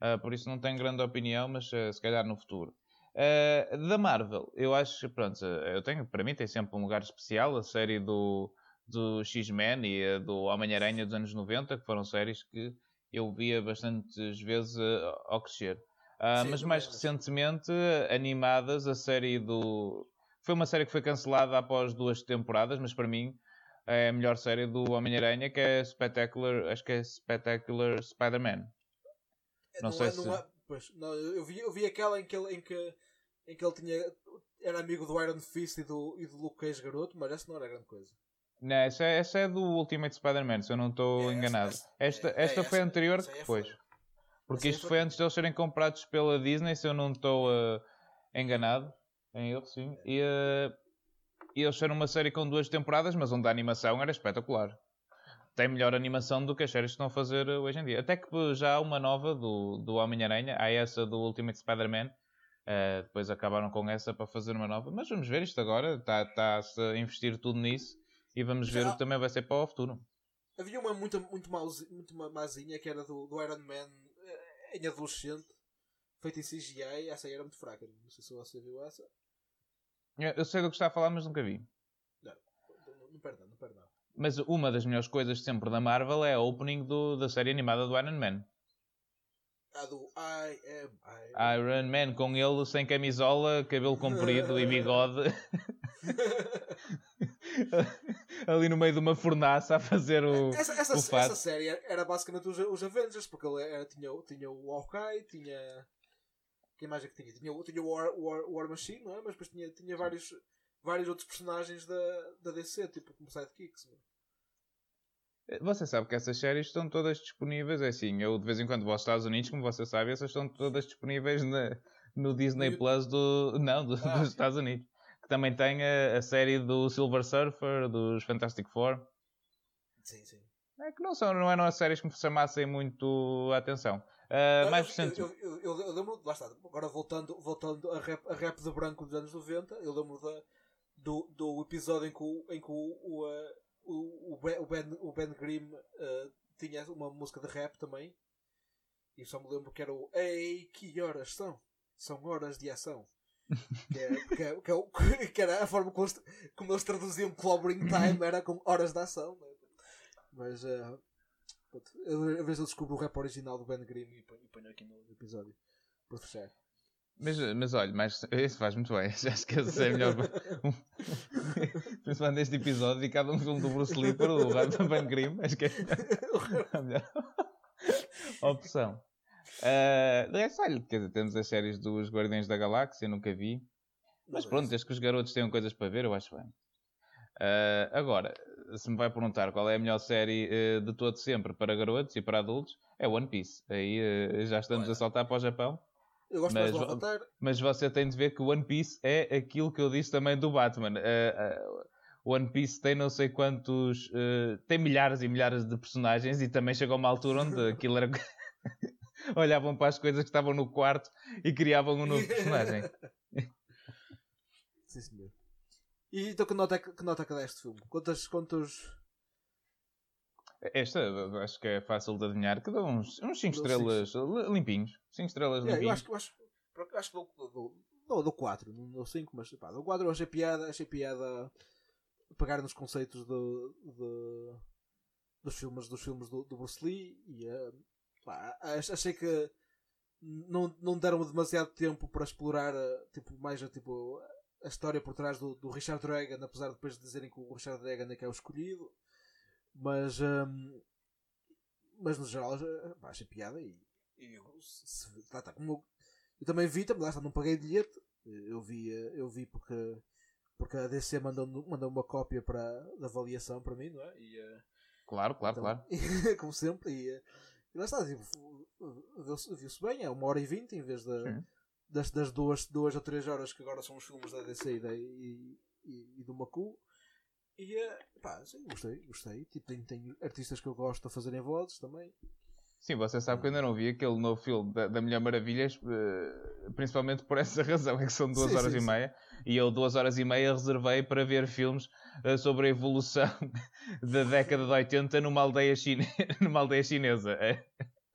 Speaker 2: Eh, por isso não tenho grande opinião, mas eh, se calhar no futuro. Eh, da Marvel, eu acho, pronto, eh, eu tenho, para mim tem sempre um lugar especial. A série do, do X-Men e a do Homem-Aranha dos anos 90, que foram séries que eu via bastantes vezes ao crescer. Ah, mas mais recentemente, animadas, a série do. Foi uma série que foi cancelada após duas temporadas, mas para mim é a melhor série do Homem-Aranha, que é Spectacular. Acho que é Spectacular Spider-Man. Não sei
Speaker 3: é,
Speaker 2: se-
Speaker 3: é- pois, não, eu, vi, eu vi aquela em que ele, em que, em que ele tinha, era amigo do Iron Fist e do, e do Luke Cage garoto, mas essa não era grande coisa.
Speaker 2: Não, essa, é- essa é do Ultimate Spider-Man, se eu não estou
Speaker 3: É, essa-
Speaker 2: enganado.
Speaker 3: essa-
Speaker 2: esta
Speaker 3: é,
Speaker 2: esta
Speaker 3: é,
Speaker 2: foi
Speaker 3: essa-
Speaker 2: anterior
Speaker 3: essa é
Speaker 2: depois.
Speaker 3: foda.
Speaker 2: Porque isto foi antes de eles serem comprados pela Disney, se eu não estou ah, enganado. Em erro, sim. E, ah, e eles eram uma série com duas temporadas, mas onde a animação era espetacular. Tem melhor animação do que as séries que estão a fazer ah, hoje em dia. Até que já há uma nova do, do Homem-Aranha, há essa do Ultimate Spider-Man. Ah, depois acabaram com essa para fazer uma nova. Mas vamos ver isto agora. Está-se a investir tudo nisso. E vamos ver
Speaker 3: Já-
Speaker 2: o que também vai ser para o futuro.
Speaker 3: Havia uma muito, muito, mauzi- muito ma- mazinha que era do, do Iron Man eh, em adolescente, feita em CGI, essa aí era muito fraca. Não sei se você viu essa.
Speaker 2: Eu eu sei do que está a falar, mas nunca vi.
Speaker 3: Não, não, perde não perde.
Speaker 2: Mas uma das melhores coisas sempre da Marvel é a opening do- da série animada do Iron Man.
Speaker 3: A do I am Iron
Speaker 2: Iron Man com ele sem camisola, cabelo comprido e bigode. Ali no meio de uma fornaça a fazer o,
Speaker 3: essa, essa,
Speaker 2: o fato.
Speaker 3: essa série era basicamente os, os Avengers, porque ele era, tinha, o- tinha o Hawkeye, tinha. Quem mais é que tinha? Tinha, o- tinha o War, War, War Machine, não é? Mas depois tinha, tinha vários, vários outros personagens da, da DC, tipo como sidekicks. meu.
Speaker 2: Você sabe que essas séries estão todas disponíveis. É assim, eu de vez em quando vou aos Estados Unidos, como você sabe, essas estão todas disponíveis na- no Disney Plus do. Não, do-
Speaker 3: Ah.
Speaker 2: dos Estados Unidos. Também tem a, a série do Silver Surfer, dos Fantastic Four.
Speaker 3: Sim, sim.
Speaker 2: É que não, são, não eram as séries que me chamassem muito a atenção. Ah,
Speaker 3: Não,
Speaker 2: mais
Speaker 3: eu-
Speaker 2: recente.
Speaker 3: Eu, eu, eu, eu lembro, lá está, agora voltando, voltando a, rap, a rap de branco dos anos 90, eu lembro da, do, do episódio em que o, em que o, o, eh, o, o Ben, o Ben, Grimm eh, tinha uma música de rap também. E só me lembro que era o Ei, que horas são? São horas de ação. Que, é, que, é, que, é, que era a forma como eles, como eles traduziam clobbering time, era com horas de ação. né? Mas pronto, eu- a vez eu descubro o rap original do Ben Grimm e ponho, e ponho aqui no episódio para fechar.
Speaker 2: Mas, mas olha, mas isso faz muito bem. Acho que esse é melhor. Principalmente neste episódio dedicado a um filme do Bruce Lee para o Rap Ben Grimm. Acho que é a melhor. opção. Uh, olha, quer dizer, temos as séries dos Guardiões da Galáxia, nunca vi. Mas pronto, desde que os garotos tenham coisas para ver, eu acho bem. Uh, agora, se me vai perguntar qual é a melhor série uh, de todo sempre para garotos e para adultos, é One Piece. Aí uh, já estamos a saltar para o Japão.
Speaker 3: Eu gosto
Speaker 2: Mas,
Speaker 3: mais de levantar.
Speaker 2: mas você tem de ver que One Piece é aquilo que eu disse também do Batman. One Piece tem não sei quantos. tem milhares e milhares de personagens e também chegou uma altura onde aquilo era. Olhavam para as coisas que estavam no quarto e criavam um novo personagem.
Speaker 3: Sim, senhor. E então que nota, é que nota é que dá este filme? Quantos. quantos...
Speaker 2: Esta acho que é fácil de adivinhar que dá uns 5
Speaker 3: Dou
Speaker 2: estrelas li- limpinhos. 5 estrelas
Speaker 3: É, eu
Speaker 2: limpinhos.
Speaker 3: acho, que- eu acho, eu acho que dou, dou, dou, dou 4, não dou 5, mas pá, dou 4 eu achei piada, achei piada pegar nos conceitos do, do- dos filmes, dos filmes do, do Bruce Lee e eh, pá, ach- achei que não, não deram demasiado tempo para explorar eh, tipo, mais a, tipo, a história por trás do, do Richard Reagan, apesar de depois de dizerem que o Richard Reagan é que é o escolhido. Mas, hum, mas no geral eh, pá, achei piada e, e eu, se- lá está, como eu, eu também vi, também lá está, não paguei bilhete. Eu vi, eh, eu vi porque, porque a DC mandou, mandou uma cópia para, de avaliação para mim, não é? E, eh,
Speaker 2: Claro, claro,
Speaker 3: então,
Speaker 2: claro.
Speaker 3: como sempre, e, eh, e lá está, tipo, viu-se bem, é uma hora e vinte em vez da, das, das duas, duas ou três horas que agora são os filmes da DC e, da, e, e, e do Macu. E eh, pá, sim, gostei, gostei. Tipo, tem, tem artistas que eu gosto a fazerem vozes também.
Speaker 2: Sim, você sabe que eu ainda não vi aquele novo filme da, da Mulher Maravilha, eh, principalmente por essa razão, é que são duas
Speaker 3: Sim,
Speaker 2: horas
Speaker 3: sim,
Speaker 2: e
Speaker 3: sim.
Speaker 2: meia, e eu duas horas e meia reservei para ver filmes eh, sobre a evolução da década de 80 numa aldeia, chine... numa aldeia chinesa. É.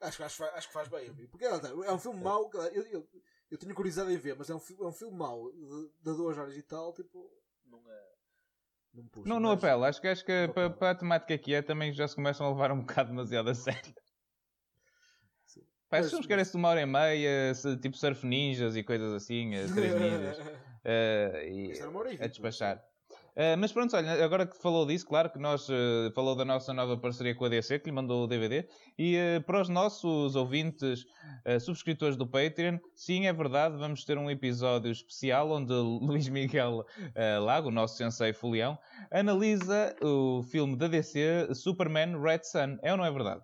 Speaker 3: Acho, que- acho, acho que faz bem, amigo. Porque é um filme mau. Eu, eu, eu tenho curiosidade em ver, mas é um, é um filme mau de, de duas horas e tal. Tipo, não é. Não.
Speaker 2: Não, não
Speaker 3: mas-
Speaker 2: apela, acho que, acho que para, para a temática que é também já se começam a levar um bocado demasiado a sério. Pá,
Speaker 3: Mas-
Speaker 2: esses filmes querem-se de uma hora e meia, tipo surf ninjas e coisas assim, eh, três ninjas. eh, e a despachar. Eh, mas pronto, olha, agora que falou disso, claro que nós eh, falou da nossa nova parceria com a DC, que lhe mandou o DVD, e eh, para os nossos ouvintes eh, subscritores do Patreon, sim, é verdade, vamos ter um episódio especial onde Luís Miguel Lago, o nosso sensei folião, analisa o filme da DC Superman Red Sun. É ou não é verdade?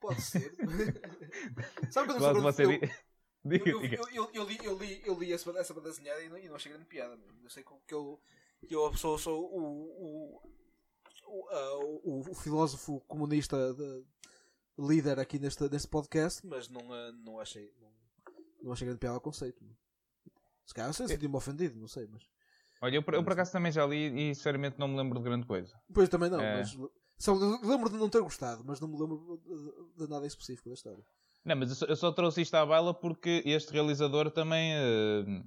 Speaker 3: Pode ser. Sabe quando eu,
Speaker 2: você diga,
Speaker 3: eu, eu, eu, eu li, eu li, eu li essa, essa banda desenhada e não, e não achei grande piada. mesmo. Eu sei que, que eu, que eu sou, sou o, o, o, ah, o, o filósofo comunista de- líder aqui neste, neste podcast, mas não, ah, não, achei, não, não achei grande piada ao conceito. Se calhar eu senti-me ofendido, não sei, mas.
Speaker 2: Olha, eu, por- eu por acaso também já li e sinceramente não me lembro de grande coisa.
Speaker 3: Depois também não,
Speaker 2: É.
Speaker 3: mas. Só lembro de não ter gostado, mas não me lembro de, nada em específico da história.
Speaker 2: Não, mas eu só, eu só trouxe isto à baila porque este realizador também, eh,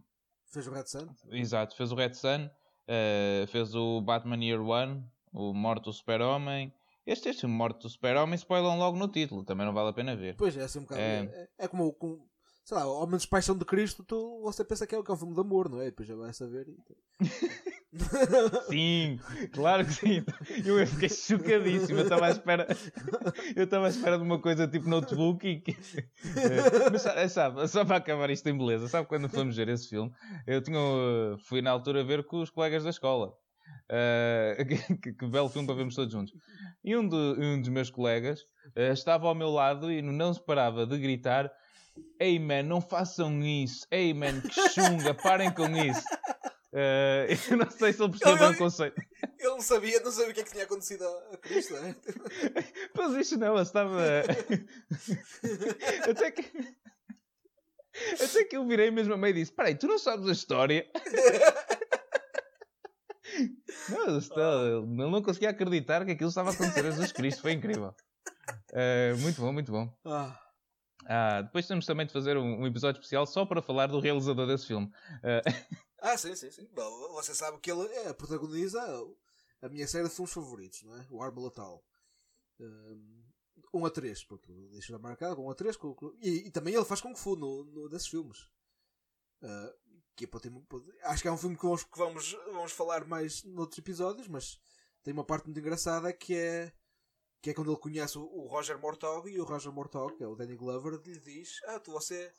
Speaker 3: Fez o Red Sun?
Speaker 2: exato, fez o Red Sun, eh, fez o Batman Year One, o Morto do Super-Homem. Este, este Morto do Super-Homem spoilam logo no título, também não vale a pena ver.
Speaker 3: Pois é, assim um bocado.
Speaker 2: É.
Speaker 3: É, é como, com, sei lá, ao menos Paixão de Cristo, tu, você pensa que é, que é um filme de amor, não é? E depois já vai saber. E...
Speaker 2: Sim, claro que sim. Eu fiquei chocadíssimo. Eu estava à espera. Eu estava à espera de uma coisa tipo notebook e que. Eh, Mas sa- sabe, só para acabar isto em beleza, sabe quando fomos ver esse filme? Eu tinha, uh, fui na altura ver com os colegas da escola. Uh, que, que- que belo filme para vermos todos juntos. E um, um dos meus colegas uh, estava ao meu lado e não se parava de gritar: Ei man, não façam isso! Ei man, que chunga, parem com isso! Uh, eu não sei se ele percebeu
Speaker 3: Eu- eu-
Speaker 2: o conceito.
Speaker 3: Ele não sabia, não sabia o que é que tinha acontecido a, Cristo, não é?
Speaker 2: Mas isto não, estava. Até que. Até que eu virei mesmo a meio e disse: Peraí, tu não sabes a história? Não, ele está- ele não conseguia acreditar que aquilo estava a acontecer a Jesus Cristo, foi incrível. Uh, muito bom, muito bom.
Speaker 3: Ah,
Speaker 2: Ah, depois temos também de fazer um, um episódio especial só para falar do realizador desse filme. Uh,
Speaker 3: ah, sim, sim, sim. Bom, você sabe que ele é, protagoniza a minha série de filmes favoritos, não é? O Arma Letal. Um, 1 a 3, pronto, deixa marcado, com 1 a 3. Com, e, e também ele faz Kung Fu no, no, desses filmes. Ah, que é para ter- pode- acho que é um filme que vamos, que vamos, vamos falar mais noutros episódios, mas tem uma parte muito engraçada que é que é quando ele conhece o, o Roger Mortog e o Roger Mortog, que é o Danny Glover, lhe diz: Ah, tu você,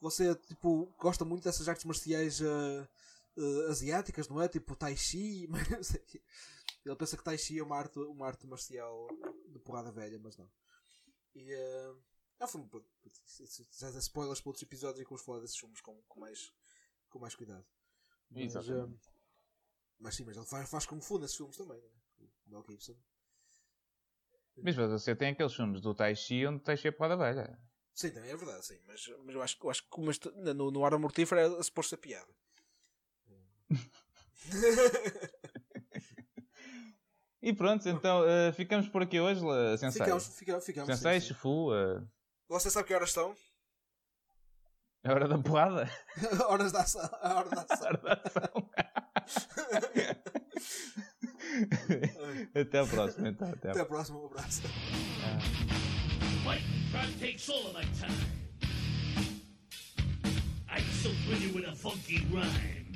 Speaker 3: você tipo, gosta muito dessas artes marciais uh, uh, asiáticas, não é? Tipo Tai Chi, mas. Ele pensa que Tai Chi é uma arte, uma arte marcial de porrada velha, mas não. E uh, é um filme. Já é spoilers para outros episódios e vamos falar desses filmes com, com, mais, com mais cuidado. Mas, um, mas sim, mas ele faz, faz Kung Fu nesses filmes também, né? o Mel Gibson.
Speaker 2: Mas você tem aqueles filmes do Tai Chi onde Tai Chi é porrada velha.
Speaker 3: Sim, também é verdade, sim. Mas, mas eu acho, eu acho que este- no, no Arma Mortífera é suposto ser piada.
Speaker 2: E pronto, então eh, ficamos por aqui hoje, la- Sensei.
Speaker 3: ficamos, ficamos, ficamos.
Speaker 2: Sensei,
Speaker 3: sim, sim.
Speaker 2: Shifu, eh,
Speaker 3: Você sabe que horas estão?
Speaker 2: é hora da porrada.
Speaker 3: horas da ação. A hora da ação.
Speaker 2: Hora da ação. Até a próxima, então. Até
Speaker 3: Até a próxima, um abraço.
Speaker 4: Fight crime takes all of my time. I so bring you with a funky rhyme.